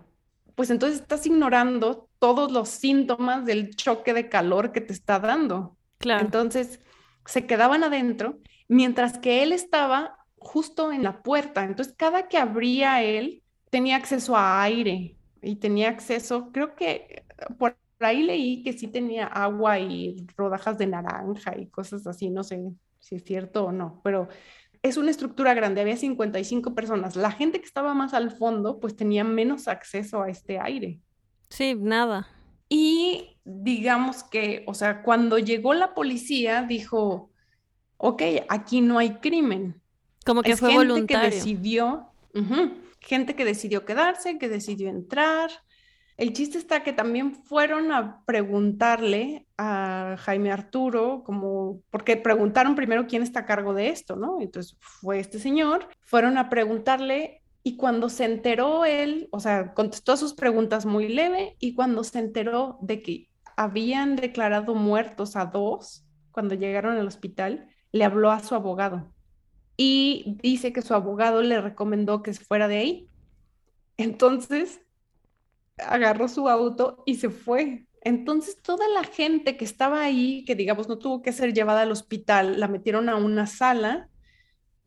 Pues entonces estás ignorando todos los síntomas del choque de calor que te está dando. Claro. Entonces se quedaban adentro mientras que él estaba justo en la puerta. Entonces, cada que abría él, tenía acceso a aire y tenía acceso, creo que por ahí leí que sí tenía agua y rodajas de naranja y cosas así, no sé si es cierto o no, pero es una estructura grande, había 55 personas. La gente que estaba más al fondo, pues tenía menos acceso a este aire. Sí, nada. Y digamos que, o sea, cuando llegó la policía, dijo, ok, aquí no hay crimen. Como que es fue gente voluntario. que decidió, gente que decidió quedarse, que decidió entrar. El chiste está que también fueron a preguntarle Jaime Arturo, como, porque preguntaron primero quién está a cargo de esto, ¿no? Entonces fue este señor, fueron a preguntarle y cuando se enteró él, o sea, contestó sus preguntas muy leve y cuando se enteró de que habían declarado muertos a dos cuando llegaron al hospital, le habló a su abogado y dice que su abogado le recomendó que se fuera de ahí. Entonces, agarró su auto y se fue. Entonces, toda la gente que estaba ahí, que digamos no tuvo que ser llevada al hospital, la metieron a una sala,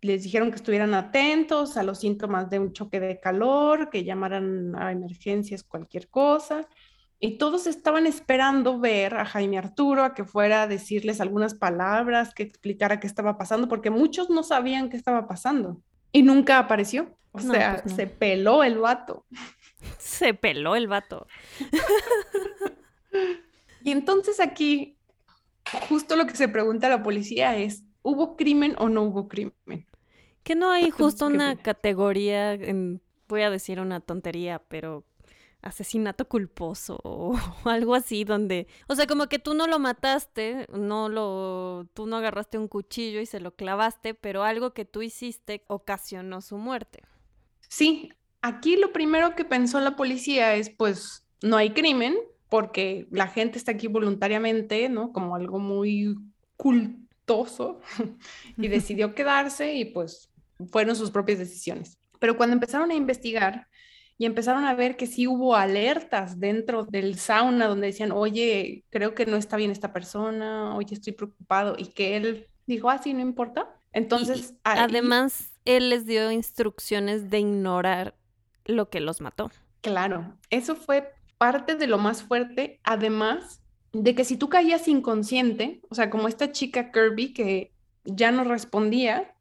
les dijeron que estuvieran atentos a los síntomas de un choque de calor, que llamaran a emergencias, cualquier cosa. Y todos estaban esperando ver a Jaime Arturo, a que fuera a decirles algunas palabras, que explicara qué estaba pasando, porque muchos no sabían qué estaba pasando. Y nunca apareció. O No, sea, pues no. se peló el vato. Se peló el vato. Y entonces aquí, justo lo que se pregunta a la policía es, ¿hubo crimen o no hubo crimen? Que no hay ¿Qué- justo una categoría, en- voy a decir una tontería, pero asesinato culposo o algo así donde, o sea, como que tú no lo mataste, no lo, tú no agarraste un cuchillo y se lo clavaste, pero algo que tú hiciste ocasionó su muerte. Sí, aquí lo primero que pensó la policía es, pues, no hay crimen, porque la gente está aquí voluntariamente, ¿no? Como algo muy cultoso, y decidió quedarse y pues fueron sus propias decisiones. Pero cuando empezaron a investigar y empezaron a ver que sí hubo alertas dentro del sauna donde decían, oye, creo que no está bien esta persona, oye, estoy preocupado, y que él dijo, ah, sí, no importa. Entonces, Y ahí- además, él les dio instrucciones de ignorar lo que los mató. Claro, eso fue parte de lo más fuerte, además de que si tú caías inconsciente, o sea, como esta chica Kirby que ya no respondía,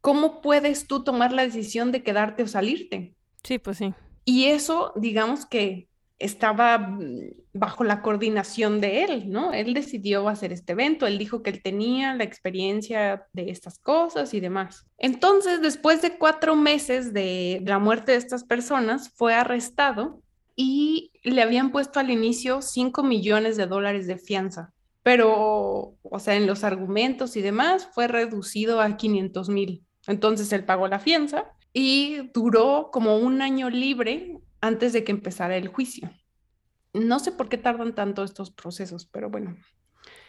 ¿cómo puedes tú tomar la decisión de quedarte o salirte? Sí, pues sí. Y eso, digamos que estaba mm, bajo la coordinación de él, ¿no? Él decidió hacer este evento, él dijo que él tenía la experiencia de estas cosas y demás. Entonces, después de cuatro meses de la muerte de estas personas, fue arrestado y le habían puesto al inicio 5 millones de dólares de fianza, pero, o sea, en los argumentos y demás fue reducido a 500 mil. Entonces, él pagó la fianza y duró como un año libre antes de que empezara el juicio. No sé por qué tardan tanto estos procesos, pero bueno,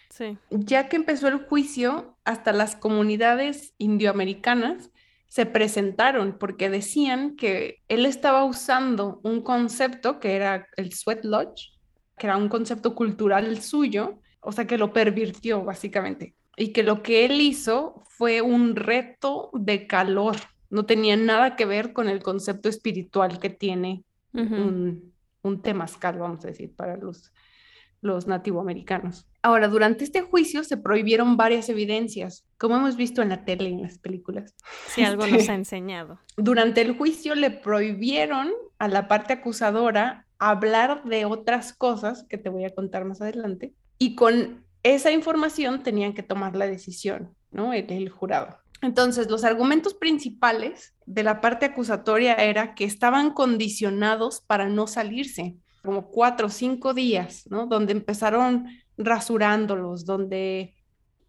Sí. ya que empezó el juicio, hasta las comunidades indioamericanas se presentaron porque decían que él estaba usando un concepto que era el sweat lodge, que era un concepto cultural suyo, o sea que lo pervirtió básicamente, y que lo que él hizo fue un reto de calor, no tenía nada que ver con el concepto espiritual que tiene un, un temazcal, vamos a decir, para los, los nativoamericanos. Ahora, durante este juicio se prohibieron varias evidencias, como hemos visto en la tele y en las películas. Si algo nos ha enseñado. Durante el juicio le prohibieron a la parte acusadora hablar de otras cosas que te voy a contar más adelante, y con esa información tenían que tomar la decisión, ¿no? El, el jurado. Entonces, los argumentos principales de la parte acusatoria era que estaban condicionados para no salirse, como cuatro o cinco días, ¿no? Donde empezaron rasurándolos, donde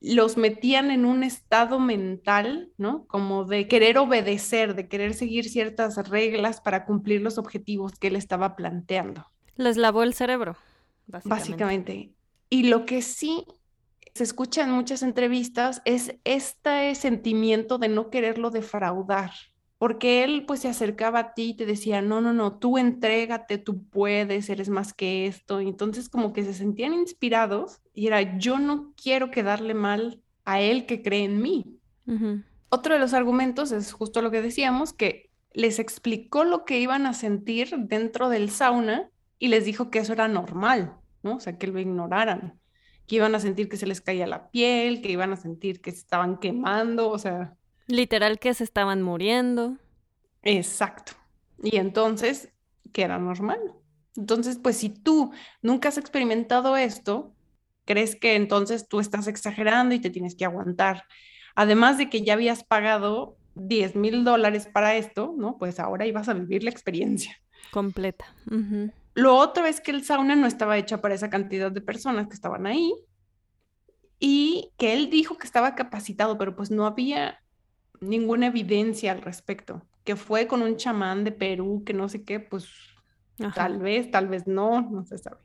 los metían en un estado mental, ¿no? Como de querer obedecer, de querer seguir ciertas reglas para cumplir los objetivos que él estaba planteando, Les lavó el cerebro, básicamente. básicamente. Y lo que sí se escucha en muchas entrevistas es este sentimiento de no quererlo defraudar, porque él pues se acercaba a ti y te decía, no, no, no, tú entrégate, tú puedes, eres más que esto. Y entonces como que se sentían inspirados y era, yo no quiero quedarle mal a él que cree en mí. Otro de los argumentos es justo lo que decíamos, que les explicó lo que iban a sentir dentro del sauna y les dijo que eso era normal, ¿no? O sea, que lo ignoraran, que iban a sentir que se les caía la piel, que iban a sentir que se estaban quemando, o sea, Literal que se estaban muriendo. exacto. Y entonces, que era normal. Entonces, pues si tú nunca has experimentado esto, crees que entonces tú estás exagerando y te tienes que aguantar. Además de que ya habías pagado 10 mil dólares para esto, ¿no? Pues ahora ibas a vivir la experiencia. Completa. Lo otro es que el sauna no estaba hecho para esa cantidad de personas que estaban ahí y que él dijo que estaba capacitado, pero pues no había ninguna evidencia al respecto, que fue con un chamán de Perú, que no sé qué, pues tal vez, tal vez no, no se sabe.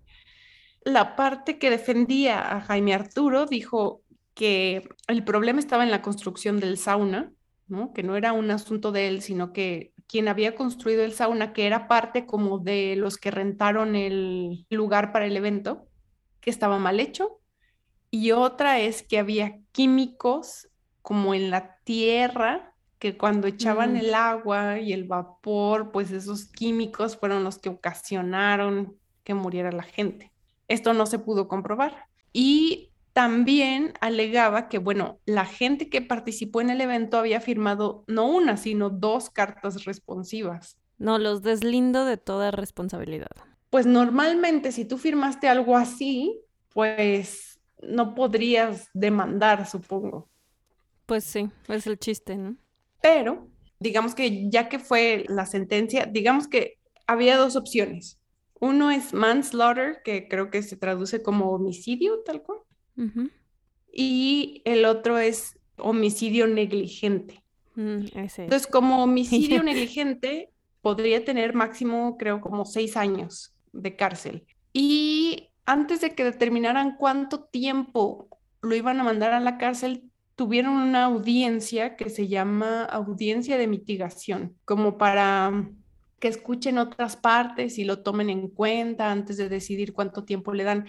La parte que defendía a Jaime Arturo dijo que el problema estaba en la construcción del sauna, ¿no? que no era un asunto de él, sino que quien había construido el sauna, que era parte como de los que rentaron el lugar para el evento, que estaba mal hecho. Y otra es que había químicos como en la tierra, que cuando echaban mm. el agua y el vapor, pues esos químicos fueron los que ocasionaron que muriera la gente. Esto no se pudo comprobar. Y también alegaba que, bueno, la gente que participó en el evento había firmado no una, sino dos cartas responsivas. No, los deslindo de toda responsabilidad. Pues normalmente si tú firmaste algo así, pues no podrías demandar, supongo. Pues sí, es el chiste, ¿no? Pero, digamos que ya que fue la sentencia, digamos que había dos opciones. Uno es manslaughter, que creo que se traduce como homicidio, tal cual. Y el otro es homicidio negligente. Mm, Entonces, como homicidio negligente, podría tener máximo, creo, como seis años de cárcel. Y antes de que determinaran cuánto tiempo lo iban a mandar a la cárcel, tuvieron una audiencia que se llama audiencia de mitigación, como para que escuchen otras partes y lo tomen en cuenta antes de decidir cuánto tiempo le dan.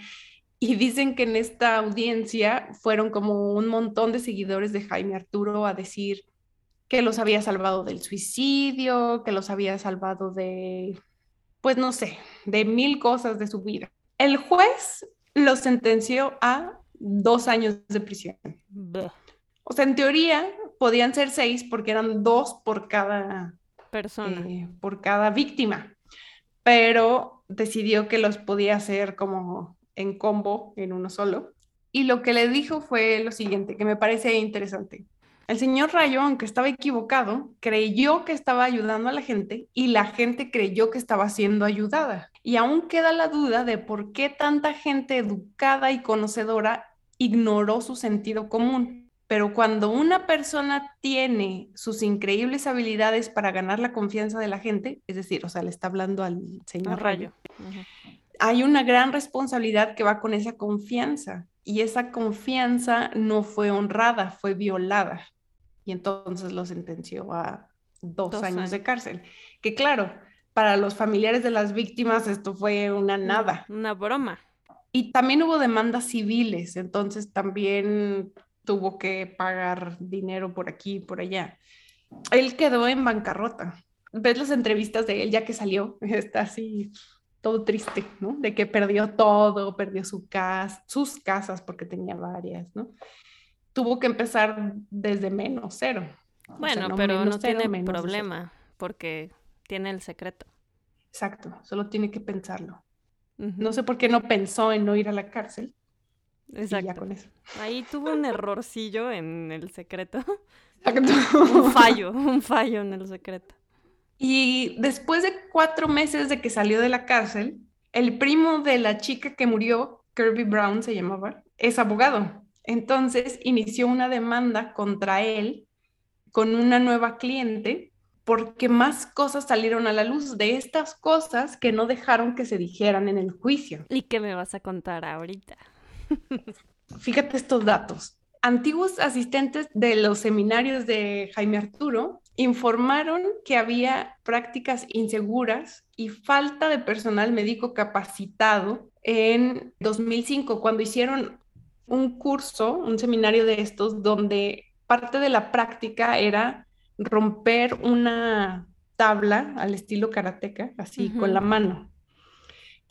Y dicen que en esta audiencia fueron como un montón de seguidores de Jaime Arturo a decir que los había salvado del suicidio, que los había salvado de, pues no sé, de mil cosas de su vida. El juez los sentenció a dos años de prisión. O sea, en teoría podían ser seis porque eran dos por cada persona, eh, por cada víctima, pero decidió que los podía hacer como en combo, en uno solo. Y lo que le dijo fue lo siguiente, que me parece interesante. El señor Rayo, aunque estaba equivocado, creyó que estaba ayudando a la gente y la gente creyó que estaba siendo ayudada. Y aún queda la duda de por qué tanta gente educada y conocedora ignoró su sentido común. Pero cuando una persona tiene sus increíbles habilidades para ganar la confianza de la gente, es decir, o sea, le está hablando al señor Rayo, hay una gran responsabilidad que va con esa confianza y esa confianza no fue honrada, fue violada. Y entonces lo sentenció a dos, años, de cárcel. Que claro, para los familiares de las víctimas esto fue una nada. Una broma. Y también hubo demandas civiles, entonces también tuvo que pagar dinero por aquí y por allá. Él quedó en bancarrota. Ves las entrevistas de él ya que salió, está así todo triste, ¿no? De que perdió todo, perdió su casa, sus casas porque tenía varias, ¿no? Tuvo que empezar desde menos cero. Bueno, pero no tiene problema porque tiene el secreto. Exacto, solo tiene que pensarlo. No sé por qué no pensó en no ir a la cárcel. Exacto. ya con eso. Ahí tuvo un errorcillo en el secreto. Exacto. un fallo, un fallo en el secreto. Y después de cuatro meses de que salió de la cárcel, el primo de la chica que murió, Kirby Brown se llamaba, es abogado. Entonces inició una demanda contra él con una nueva cliente porque más cosas salieron a la luz de estas cosas que no dejaron que se dijeran en el juicio. ¿Y qué me vas a contar ahorita? Fíjate estos datos. Antiguos asistentes de los seminarios de Jaime Arturo informaron que había prácticas inseguras y falta de personal médico capacitado en 2005, cuando hicieron un curso, un seminario de estos, donde parte de la práctica era romper una tabla al estilo karateca, así con la mano.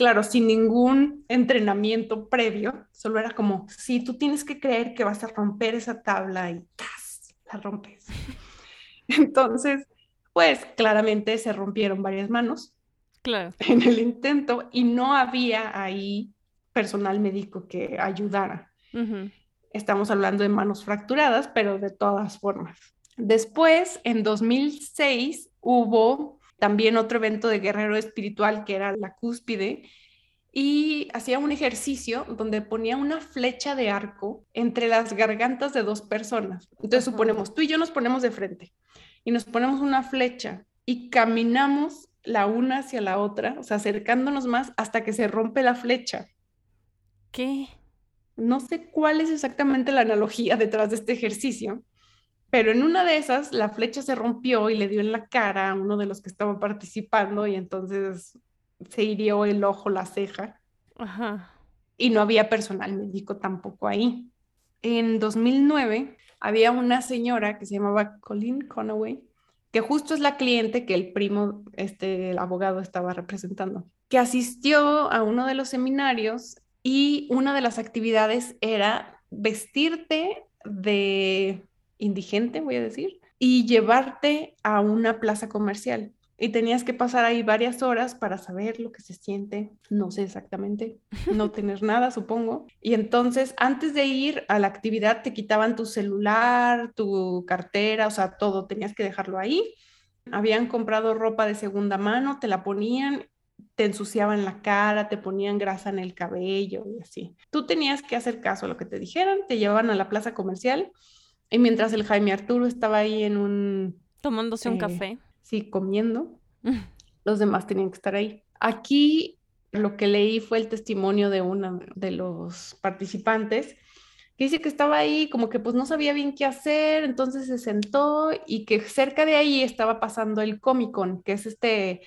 Claro, sin ningún entrenamiento previo, solo era como, si tú tienes que creer que vas a romper esa tabla y ¡tas! la rompes. Entonces, pues claramente se rompieron varias manos. claro. en el intento y no había ahí personal médico que ayudara. Estamos hablando de manos fracturadas, pero de todas formas. Después, en 2006, hubo también otro evento de guerrero espiritual que era la cúspide y hacía un ejercicio donde ponía una flecha de arco entre las gargantas de dos personas. Entonces suponemos, tú y yo nos ponemos de frente y nos ponemos una flecha y caminamos la una hacia la otra, o sea, acercándonos más hasta que se rompe la flecha. ¿Qué? No sé cuál es exactamente la analogía detrás de este ejercicio, pero en una de esas la flecha se rompió y le dio en la cara a uno de los que estaba participando y entonces se hirió el ojo, la ceja. Ajá. Y no había personal médico tampoco ahí. En 2009 había una señora que se llamaba Colleen Conaway, que justo es la cliente que el primo, este, el abogado estaba representando, que asistió a uno de los seminarios y una de las actividades era vestirte de indigente, voy a decir, y llevarte a una plaza comercial y tenías que pasar ahí varias horas para saber lo que se siente, no sé exactamente, no tener nada, supongo. Y entonces, antes de ir a la actividad, te quitaban tu celular, tu cartera, o sea, todo, tenías que dejarlo ahí. Habían comprado ropa de segunda mano, te la ponían, te ensuciaban la cara, te ponían grasa en el cabello y así. Tú tenías que hacer caso a lo que te dijeran, te llevaban a la plaza comercial y mientras el Jaime Arturo estaba ahí en un... Tomándose un eh, café sí, comiendo. Los demás tenían que estar ahí. Aquí lo que leí fue el testimonio de uno de los participantes que dice que estaba ahí como que pues no sabía bien qué hacer, entonces se sentó y que cerca de ahí estaba pasando el Comic Con, que es este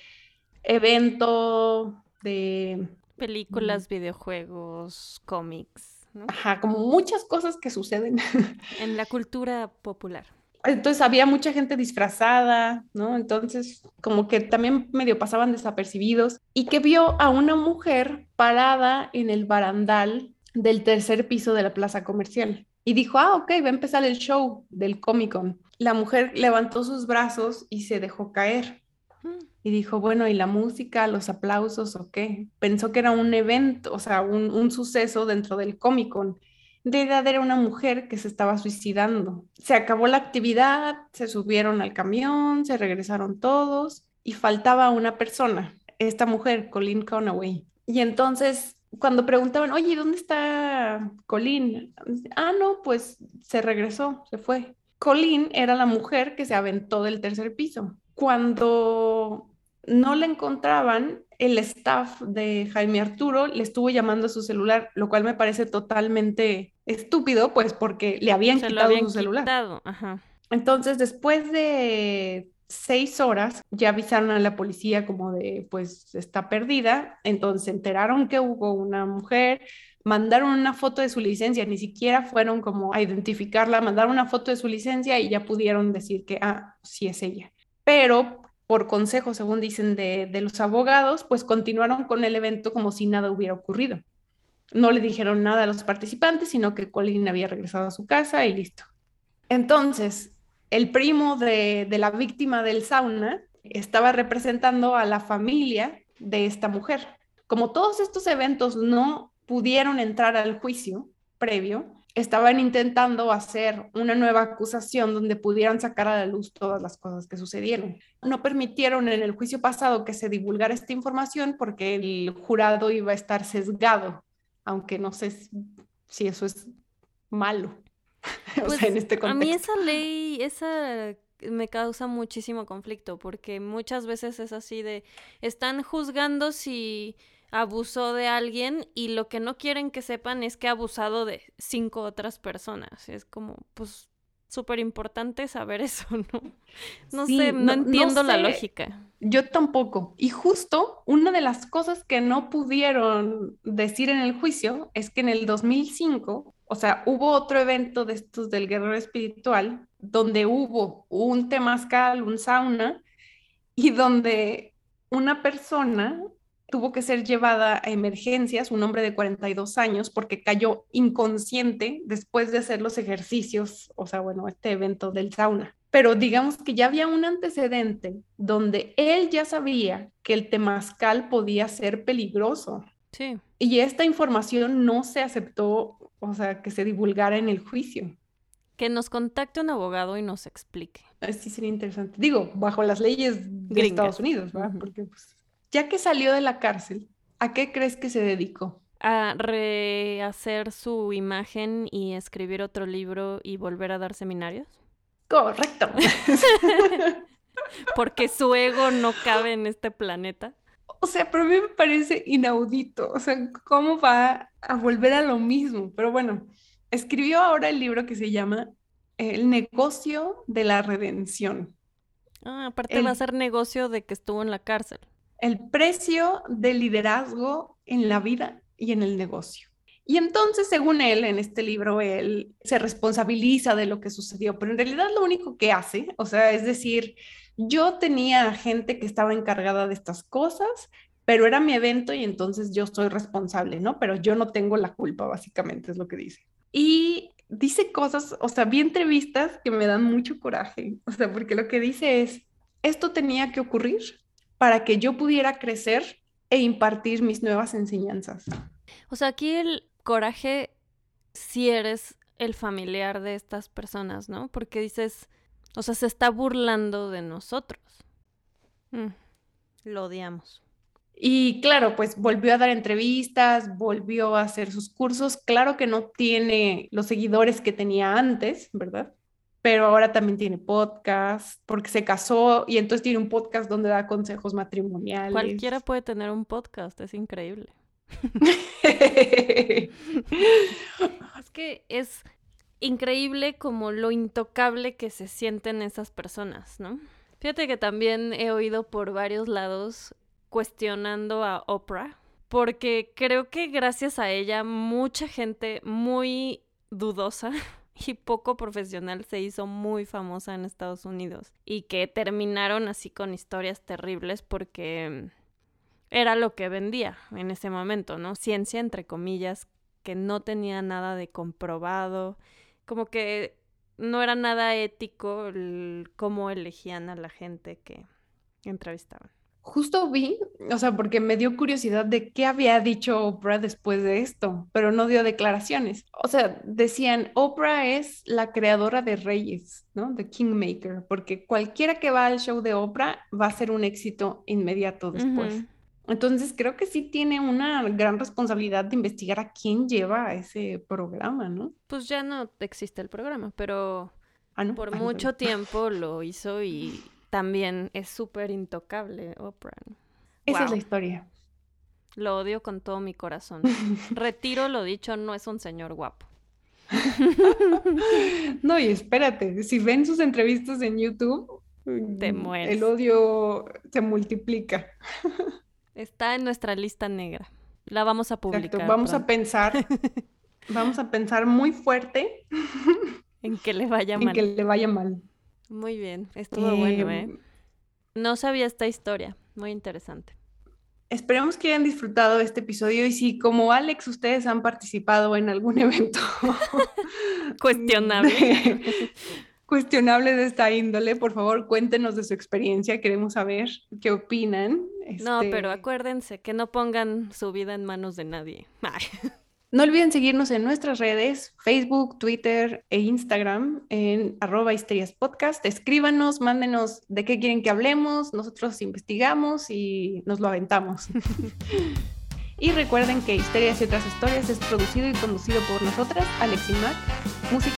evento de películas, videojuegos, cómics, Ajá, como muchas cosas que suceden en la cultura popular entonces había mucha gente disfrazada, ¿no? Entonces como que también medio pasaban desapercibidos y que vio a una mujer parada en el barandal del tercer piso de la plaza comercial. Y dijo, ah, ok, va a empezar el show del Comic Con. La mujer levantó sus brazos y se dejó caer. Y dijo, bueno, ¿y la música, los aplausos o qué? Pensó que era un evento, o sea, un, un suceso dentro del Comic Con de edad era una mujer que se estaba suicidando. Se acabó la actividad, se subieron al camión, se regresaron todos y faltaba una persona, esta mujer, Colleen Conaway. Y entonces, cuando preguntaban, oye, ¿dónde está Colleen? Ah, no, pues se regresó, se fue. Colleen era la mujer que se aventó del tercer piso. Cuando no la encontraban, el staff de Jaime Arturo le estuvo llamando a su celular, lo cual me parece totalmente estúpido, pues porque le habían quitado su celular. Entonces, después de seis horas, ya avisaron a la policía como de, pues está perdida. Entonces se enteraron que hubo una mujer, mandaron una foto de su licencia, ni siquiera fueron como a identificarla, mandaron una foto de su licencia y ya pudieron decir que, ah, sí es ella. Pero por consejo, según dicen, de, los abogados, pues continuaron con el evento como si nada hubiera ocurrido. No le dijeron nada a los participantes, sino que Colin había regresado a su casa y listo. Entonces, el primo de la víctima del sauna estaba representando a la familia de esta mujer. Como todos estos eventos no pudieron entrar al juicio previo, estaban intentando hacer una nueva acusación donde pudieran sacar a la luz todas las cosas que sucedieron. No permitieron en el juicio pasado que se divulgara esta información porque el jurado iba a estar sesgado, aunque no sé si eso es malo. Pues, en este contexto. A mí esa ley, esa me causa muchísimo conflicto porque muchas veces es así de están juzgando si abusó de alguien y lo que no quieren que sepan es que ha abusado de cinco otras personas. Es como, pues, súper importante saber eso, ¿no? No sé, no, entiendo la lógica. Yo tampoco. Y justo una de las cosas que no pudieron decir en el juicio es que en el 2005, o sea, hubo otro evento de estos del guerrero espiritual, donde hubo un temazcal, un sauna, y donde una persona tuvo que ser llevada a emergencias, un hombre de 42 años, porque cayó inconsciente después de hacer los ejercicios, o sea, bueno, este evento del sauna. pero digamos que ya había un antecedente donde él ya sabía que el temazcal podía ser peligroso. Sí. Y esta información no se aceptó, o sea, que se divulgara en el juicio. Que nos contacte un abogado y nos explique. Sí, sería interesante. Digo, bajo las leyes de Estados Unidos, ¿verdad? Porque pues, ya que salió de la cárcel, ¿a qué crees que se dedicó? A rehacer su imagen y escribir otro libro y volver a dar seminarios. Correcto. Porque su ego no cabe en este planeta. O sea, pero a mí me parece inaudito. O sea, ¿cómo va a volver a lo mismo? Pero bueno, escribió ahora el libro que se llama El negocio de la redención. Ah, aparte va a ser negocio de que estuvo en la cárcel. El precio del liderazgo en la vida y en el negocio. Y entonces, según él, en este libro, él se responsabiliza de lo que sucedió, pero en realidad lo único que hace, o sea, es decir, yo tenía gente que estaba encargada de estas cosas, pero era mi evento y entonces yo soy responsable, ¿no? Pero yo no tengo la culpa, básicamente, es lo que dice. Y dice cosas, o sea, vi entrevistas que me dan mucho coraje, o sea, porque lo que dice es, esto tenía que ocurrir para que yo pudiera crecer e impartir mis nuevas enseñanzas. O sea, aquí el coraje si eres el familiar de estas personas, ¿no? Porque dices, o sea, se está burlando de nosotros. Mm, lo odiamos. Y claro, pues volvió a dar entrevistas, volvió a hacer sus cursos. Claro que no tiene los seguidores que tenía antes, ¿verdad? Pero ahora también tiene podcast porque se casó y entonces tiene un podcast donde da consejos matrimoniales. Cualquiera puede tener un podcast, es increíble. es que es increíble como lo intocable que se sienten esas personas, ¿no? Fíjate que también he oído por varios lados cuestionando a Oprah, porque creo que gracias a ella mucha gente muy dudosa y poco profesional se hizo muy famosa en Estados Unidos y que terminaron así con historias terribles porque era lo que vendía en ese momento, ¿no? Ciencia, entre comillas, que no tenía nada de comprobado, como que no era nada ético el, cómo elegían a la gente que entrevistaban. Justo vi, o sea, porque me dio curiosidad de qué había dicho Oprah después de esto, pero no dio declaraciones. O sea, decían, Oprah es la creadora de reyes, ¿no? De Kingmaker, porque cualquiera que va al show de Oprah va a ser un éxito inmediato después. Entonces creo que sí tiene una gran responsabilidad de investigar a quién lleva ese programa, ¿no? Pues ya no existe el programa, pero ah, por mucho tiempo lo hizo y también es súper intocable Oprah. Esa es la historia. Lo odio con todo mi corazón. Retiro lo dicho, no es un señor guapo. no, y espérate, si ven sus entrevistas en YouTube, te mm, mueres. El odio se multiplica. Está en nuestra lista negra. La vamos a publicar. Vamos a pensar, vamos a pensar muy fuerte en que le vaya mal. En que le vaya mal. Muy bien, estuvo bueno, ¿eh? No sabía esta historia, muy interesante. Esperemos que hayan disfrutado este episodio y si como Alex ustedes han participado en algún evento cuestionable cuestionable de esta índole, por favor cuéntenos de su experiencia, queremos saber qué opinan. No, pero este acuérdense que no pongan su vida en manos de nadie. No olviden seguirnos en nuestras redes, Facebook, Twitter e Instagram, en arroba histerias podcast. Escríbanos, mándenos de qué quieren que hablemos, nosotros investigamos y nos lo aventamos. y recuerden que Histerias y otras historias es producido y conducido por nosotras, Alex y Mac, música